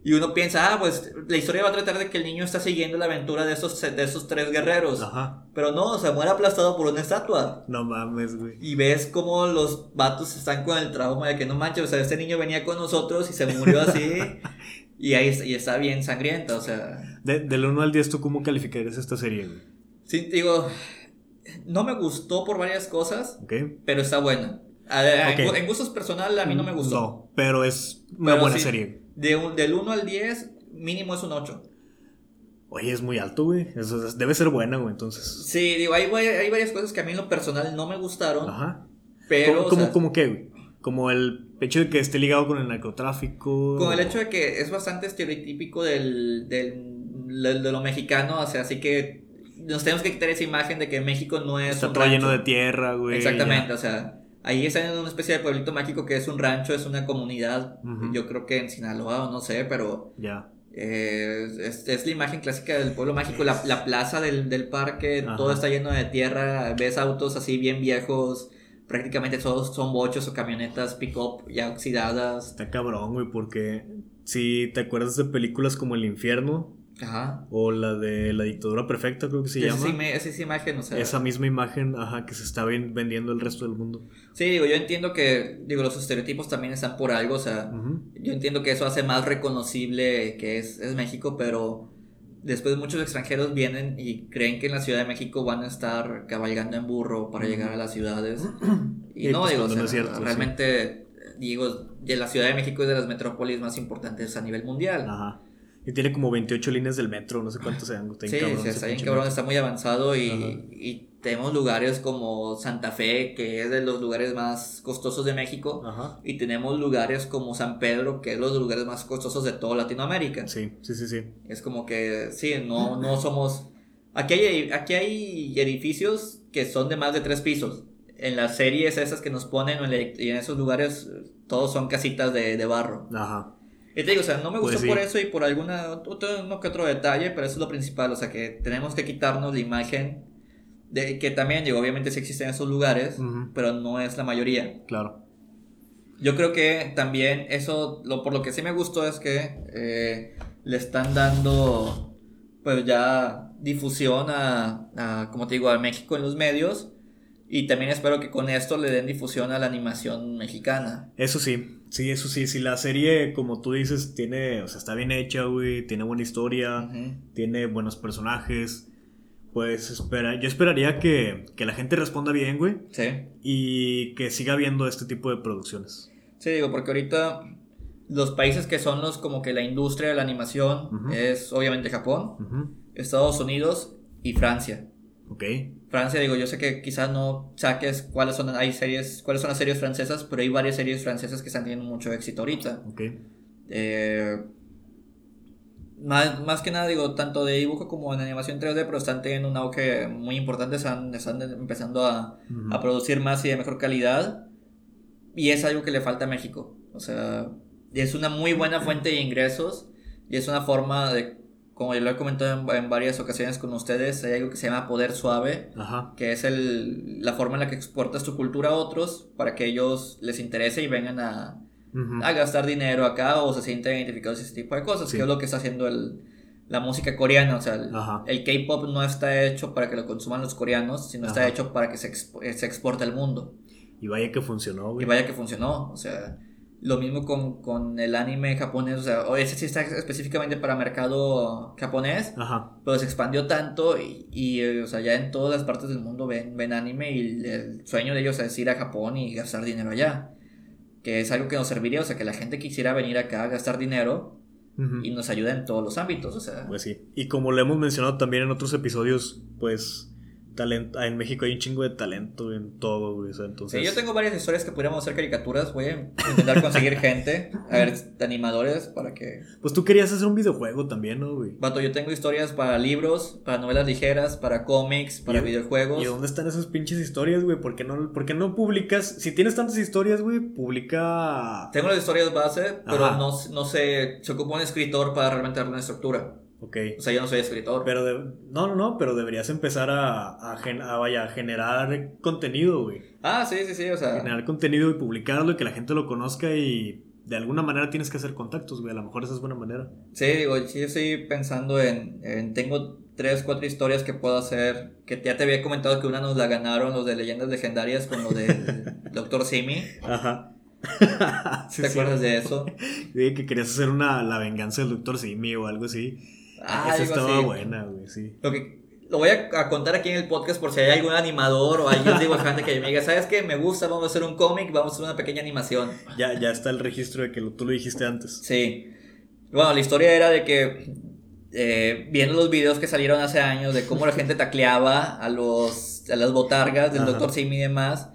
Y uno piensa, ah, pues la historia va a tratar de que el niño está siguiendo la aventura de esos, de esos tres guerreros. Ajá. Pero no, o sea, muere aplastado por una estatua. No mames, güey. Y ves cómo los vatos están con el trauma de que no manches, o sea, este niño venía con nosotros y se murió así. y ahí y está bien sangrienta, o sea. De, del 1 al 10, ¿tú cómo calificarías esta serie, güey? Sí, digo, no me gustó por varias cosas, okay. pero está buena. Okay. En gustos personal a mí no me gustó. No, pero es una pero buena sí, serie. De un, del 1 al 10, mínimo es un 8. Oye, es muy alto, güey. Eso debe ser buena, güey, entonces. Sí, digo, hay, hay, varias cosas que a mí en lo personal no me gustaron. Ajá. Pero. ¿Cómo, o sea, como qué, güey? Como el hecho de que esté ligado con el narcotráfico. Con el hecho de que es bastante estereotípico del, del, de lo mexicano, o sea, así que nos tenemos que quitar esa imagen de que México no es. Está todo lleno de tierra, güey. Exactamente, ya. o sea. Ahí están en una especie de pueblito mágico que es un rancho, es una comunidad. Uh -huh. Yo creo que en Sinaloa o no sé, pero. Ya. Eh, es, es, la imagen clásica del pueblo mágico, la, la plaza del, del parque, Ajá. todo está lleno de tierra, ves autos así bien viejos, prácticamente todos son bochos o camionetas pick-up ya oxidadas. Está cabrón, güey, porque si te acuerdas de películas como El Infierno, Ajá. O la de la dictadura perfecta, creo que se sí, llama. Sí, esa, esa imagen, o sea. Esa misma imagen, ajá, que se está vendiendo el resto del mundo. Sí, digo, yo entiendo que, digo, los estereotipos también están por algo, o sea, uh -huh. yo entiendo que eso hace más reconocible que es, es México, pero después muchos extranjeros vienen y creen que en la Ciudad de México van a estar cabalgando en burro para llegar a las ciudades. Y, Y no, pues digo, no o sea, es cierto, realmente, digo, de la Ciudad de México es de las metrópolis más importantes a nivel mundial. Ajá. Y tiene como 28 líneas del metro, no sé cuántos sean. está Sí, cabrón sí, está bien cabrón, está muy avanzado y, y tenemos lugares como Santa Fe, que es de los lugares más costosos de México, Ajá. y tenemos lugares como San Pedro, que es los lugares más costosos de toda Latinoamérica. Sí, sí, sí, sí. Es como que, sí, no, no somos... Aquí hay, aquí hay edificios que son de más de tres pisos. En las series esas que nos ponen y en esos lugares, todos son casitas de, de barro. Ajá. Y te digo, o sea, no me Pues gustó sí. por eso y por alguna otro, uno que otro detalle, pero eso es lo principal, o sea, que tenemos que quitarnos la imagen de que también, digo, obviamente sí existen esos lugares, Ujú. pero no es la mayoría. Claro. Yo creo que también eso, lo, por lo que sí me gustó es que eh, le están dando, pues ya difusión a, a, como te digo, a México en los medios. Y también espero que con esto le den difusión a la animación mexicana. Eso sí, sí, eso sí. Si la serie, como tú dices, tiene, o sea, está bien hecha, güey, tiene buena historia, tiene buenos personajes, pues espera, yo esperaría que, que la gente responda bien, güey, Sí. y que siga viendo este tipo de producciones. Sí, digo, porque ahorita los países que son los como que la industria de la animación es obviamente Japón. Estados Unidos y Francia. Ok. Francia, digo, yo sé que quizás no saques cuáles son, hay series, cuáles son las series francesas, pero hay varias series francesas que están teniendo mucho éxito ahorita. Ok. Eh, más, más que nada, digo, tanto de dibujo como en animación 3D, pero están teniendo un auge muy importante, están, están empezando a, Ujú. a producir más y de mejor calidad. Y es algo que le falta a México. O sea, es una muy buena fuente de ingresos y es una forma de, como yo lo he comentado en, en varias ocasiones con ustedes, hay algo que se llama poder suave, Ajá. que es el, la forma en la que exportas tu cultura a otros para que ellos les interese y vengan a, a gastar dinero acá o se sienten identificados ese tipo de cosas, Sí. que es lo que está haciendo el, la música coreana. O sea, el, K-pop no está hecho para que lo consuman los coreanos, sino está hecho para que se, se exporte al mundo. Y vaya que funcionó, Y güey. vaya que funcionó. O sea, lo mismo con, con el anime japonés. O sea, o ese sí está específicamente para mercado japonés. Ajá. Pero se expandió tanto y, y, eh, o sea, ya en todas las partes del mundo ven, ven anime y el, el sueño de ellos es ir a Japón y gastar dinero allá. Que es algo que nos serviría, o sea, que la gente quisiera venir acá a gastar dinero y nos ayuda en todos los ámbitos, o sea. Pues sí. Y como lo hemos mencionado también en otros episodios, pues talento, en México hay un chingo de talento en todo, güey. o sea, entonces... Sí, yo tengo varias historias que podríamos hacer caricaturas. A intentar conseguir gente, a ver, animadores, para que. Pues tú querías hacer un videojuego también, ¿no, güey? Vato, yo tengo historias para libros, para novelas ligeras, para cómics, para ¿Y- videojuegos. ¿Y dónde están esas pinches historias, güey? ¿Por qué no, por qué no publicas? Si tienes tantas historias, güey, publica... Tengo las historias base, pero Ajá. no, no sé, se ocupa un escritor para realmente darle una estructura. Ok. O sea, yo no soy escritor. Pero de- no, no, no, pero deberías empezar a, a, gen- a, vaya, a generar contenido, güey. Ah, sí, sí, sí, o sea. Generar contenido y publicarlo y que la gente lo conozca y de alguna manera tienes que hacer contactos, güey. A lo mejor esa es buena manera. Sí, digo, sí estoy pensando en, en- Tengo tres, cuatro historias que puedo hacer. Que ya te había comentado que una nos la ganaron los de Leyendas Legendarias con lo del Doctor Simi. Ajá. ¿Te acuerdas de eso? de que querías hacer una la venganza del Doctor Simi o algo así. Ah, Esa estaba así. buena, güey, sí. Lo que. Lo voy a, a contar aquí en el podcast por si hay algún animador o alguien dibujante que me diga, ¿sabes qué? Me gusta, vamos a hacer un cómic, vamos a hacer una pequeña animación. Ya, ya está el registro de que lo- tú lo dijiste antes. Sí. Bueno, la historia era de que eh, viendo los videos que salieron hace años de cómo la gente tacleaba a los a las botargas del. Dr. Simi y demás,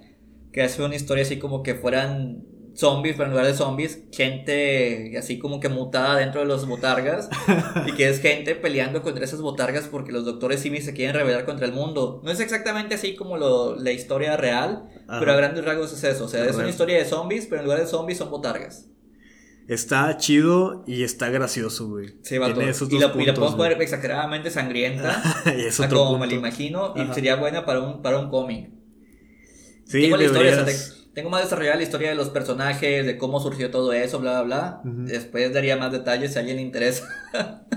que hace una historia así como que fueran zombies, pero en lugar de zombies, gente así como que mutada dentro de los botargas y que es gente peleando contra esas botargas porque los doctores Simi se quieren rebelar contra el mundo. No es exactamente así como lo- la historia real, Ajá. pero a grandes rasgos es eso, o sea, es una historia de zombies, pero en lugar de zombies son botargas. Está chido y está gracioso, güey. Sí, vato. Tiene esos y, dos la, y la puntos, podemos poner exageradamente sangrienta. y es otro como punto. me lo imagino. Y sería buena para un, para un cómic. Sí, la historia, o sea, deberías- te- tengo más desarrollada la historia de los personajes, de cómo surgió todo eso, bla, bla, bla. Después daría más detalles si a alguien le interesa.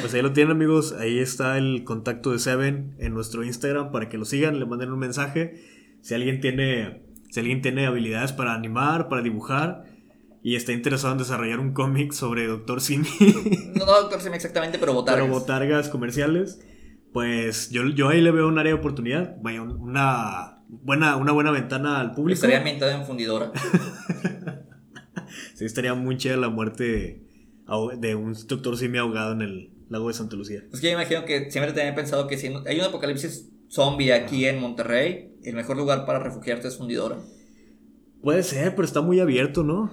Pues ahí lo tienen, amigos. Ahí está el contacto de Seven en nuestro Instagram para que lo sigan, le manden un mensaje. Si alguien tiene, si alguien tiene habilidades para animar, para dibujar y está interesado en desarrollar un cómic sobre Doctor Simi. no, no Doctor Simi exactamente, pero botargas. Pero botargas comerciales. Pues yo, yo ahí le veo un área de oportunidad. Vaya, una buena, una buena ventana al público. Estaría ambientado en fundidora. sí, estaría muy chida la muerte de un Doctor Simi ahogado en el lago de Santa Lucía. Es que yo imagino que siempre tenía pensado que si hay un apocalipsis zombie aquí en Monterrey, el mejor lugar para refugiarte es fundidora. Puede ser, pero está muy abierto, ¿no?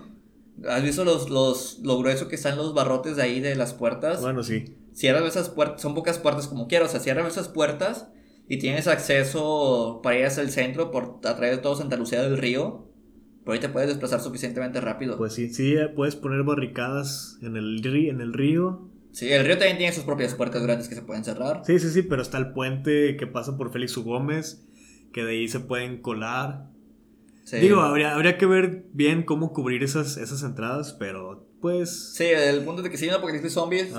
¿Has visto los, los, lo grueso que están los barrotes de ahí de las puertas? Bueno, sí. Cierras esas puertas, son pocas puertas como quiero, o sea, cierras esas puertas y tienes acceso para ir hacia el centro por a través de todo Santa Lucía del Río. Pero ahí te puedes desplazar suficientemente rápido. Pues sí, sí, puedes poner barricadas en el, en el río. Sí, el río también tiene sus propias puertas grandes que se pueden cerrar. Sí, sí, sí, pero está el puente que pasa por Félix U. Gómez, que de ahí se pueden colar. Digo, habría, habría que ver bien cómo cubrir esas, esas entradas, pero pues... Sí, el punto de que si hay una apocalipsis zombies,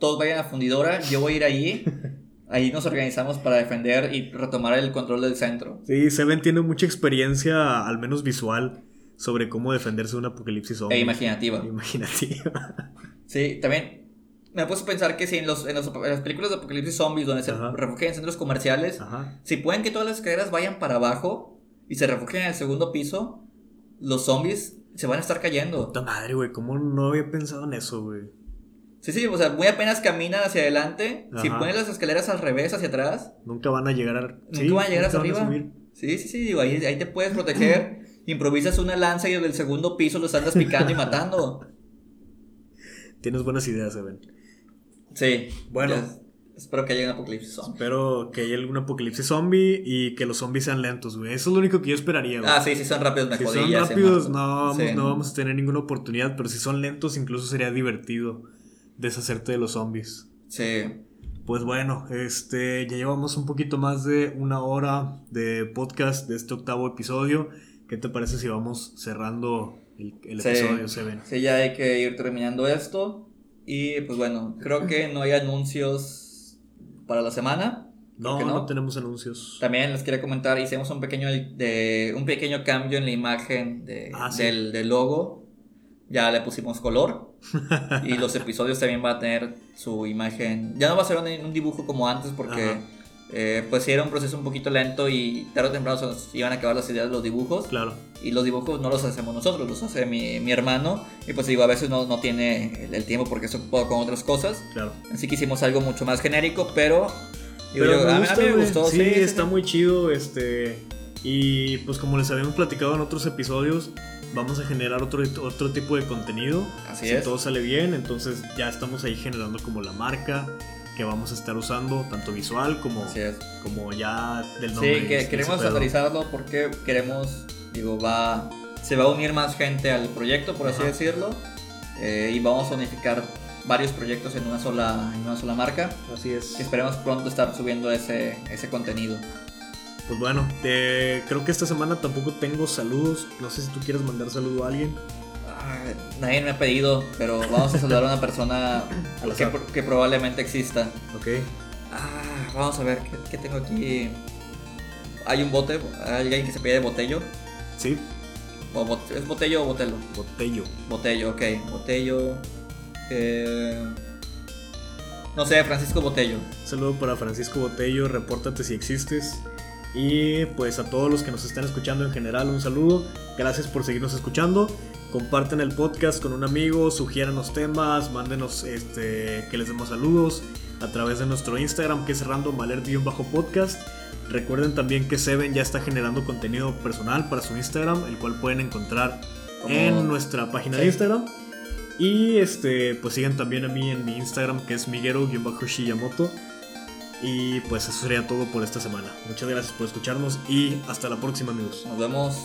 todos vayan a fundidora, yo voy a ir ahí. Ahí nos organizamos para defender y retomar el control del centro. Sí, Seven tiene mucha experiencia, al menos visual, sobre cómo defenderse de un apocalipsis zombie. E imaginativa. imaginativa. Sí, también me puesto a pensar que si en, los, en, las películas de apocalipsis zombies, donde se refugian en centros comerciales, si pueden que todas las escaleras vayan para abajo, y se refugian en el segundo piso, los zombies se van a estar cayendo. Puta madre, güey, ¿cómo no había pensado en eso, güey? Sí, sí, o sea, muy apenas caminan hacia adelante. Si ponen las escaleras al revés, hacia atrás. Nunca van a llegar a. Nunca van a llegar hacia arriba. sí, sí, sí, digo, ahí, ahí te puedes proteger. improvisas una lanza y desde el segundo piso los andas picando y matando. Tienes buenas ideas, Evan. Sí. Bueno. Espero que haya un apocalipsis zombie. Espero que haya algún apocalipsis zombie y que los zombies sean lentos, güey. Eso es lo único que yo esperaría, güey. Ah, sí, si son rápidos me Si son rápidos, no vamos, no vamos a tener ninguna oportunidad, pero si son lentos, incluso sería divertido deshacerte de los zombies. Sí. Pues bueno, este, ya llevamos un poquito más de una hora de podcast de este octavo episodio. ¿Qué te parece si vamos cerrando el, episodio? Sí, ya hay que ir terminando esto. Y pues bueno, creo que no hay anuncios para la semana. No, no, tenemos anuncios. También les quería comentar, hicimos un pequeño, de, un pequeño cambio en la imagen de, ah, del, del, logo. Ya le pusimos color. y los episodios también van a tener su imagen. Ya no va a ser un, dibujo como antes porque eh, pues era un proceso un poquito lento y tarde o temprano se iban a acabar las ideas de los dibujos. Claro. Y los dibujos no los hacemos nosotros, los hace mi, mi hermano. Y pues digo, a veces no, no tiene el, tiempo porque se ocupa con otras cosas. Claro. Así que hicimos algo mucho más genérico, pero... pero a, mí me gustó. Sí, está muy chido. Este... Y pues como les habíamos platicado en otros episodios, vamos a generar otro, otro tipo de contenido. Así si es. todo sale bien, entonces ya estamos ahí generando como la marca que vamos a estar usando, tanto visual como, como ya del nombre. Sí, que queremos actualizarlo porque queremos, digo, va, se va a unir más gente al proyecto, por así decirlo, eh, y vamos a unificar varios proyectos en una sola, en una sola marca. Así es. Y esperemos pronto estar subiendo ese, ese contenido. Pues bueno, creo que esta semana tampoco tengo saludos. No sé si tú quieres mandar saludo a alguien nadie me ha pedido, pero vamos a saludar a una persona que, probablemente exista. Ok. Ah, vamos a ver, ¿qué, tengo aquí? Hay un bote, hay alguien que se pide de botello. Sí. ¿Es botello o botelo? Botello. Botello, ok. Botello. Eh, no sé, Francisco Botello. saludo para Francisco Botello, repórtate si existes. Y pues a todos los que nos están escuchando en general, un saludo. Gracias por seguirnos escuchando comparten el podcast con un amigo, sugieran los temas, mándenos este, que les demos saludos a través de nuestro Instagram que es bajo podcast Recuerden también que Seven ya está generando contenido personal para su Instagram, el cual pueden encontrar en nuestra página de Instagram. Y este, pues sigan también a mí en mi Instagram que es miguero-shiyamoto. Y pues eso sería todo por esta semana. Muchas gracias por escucharnos y hasta la próxima amigos. Nos vemos.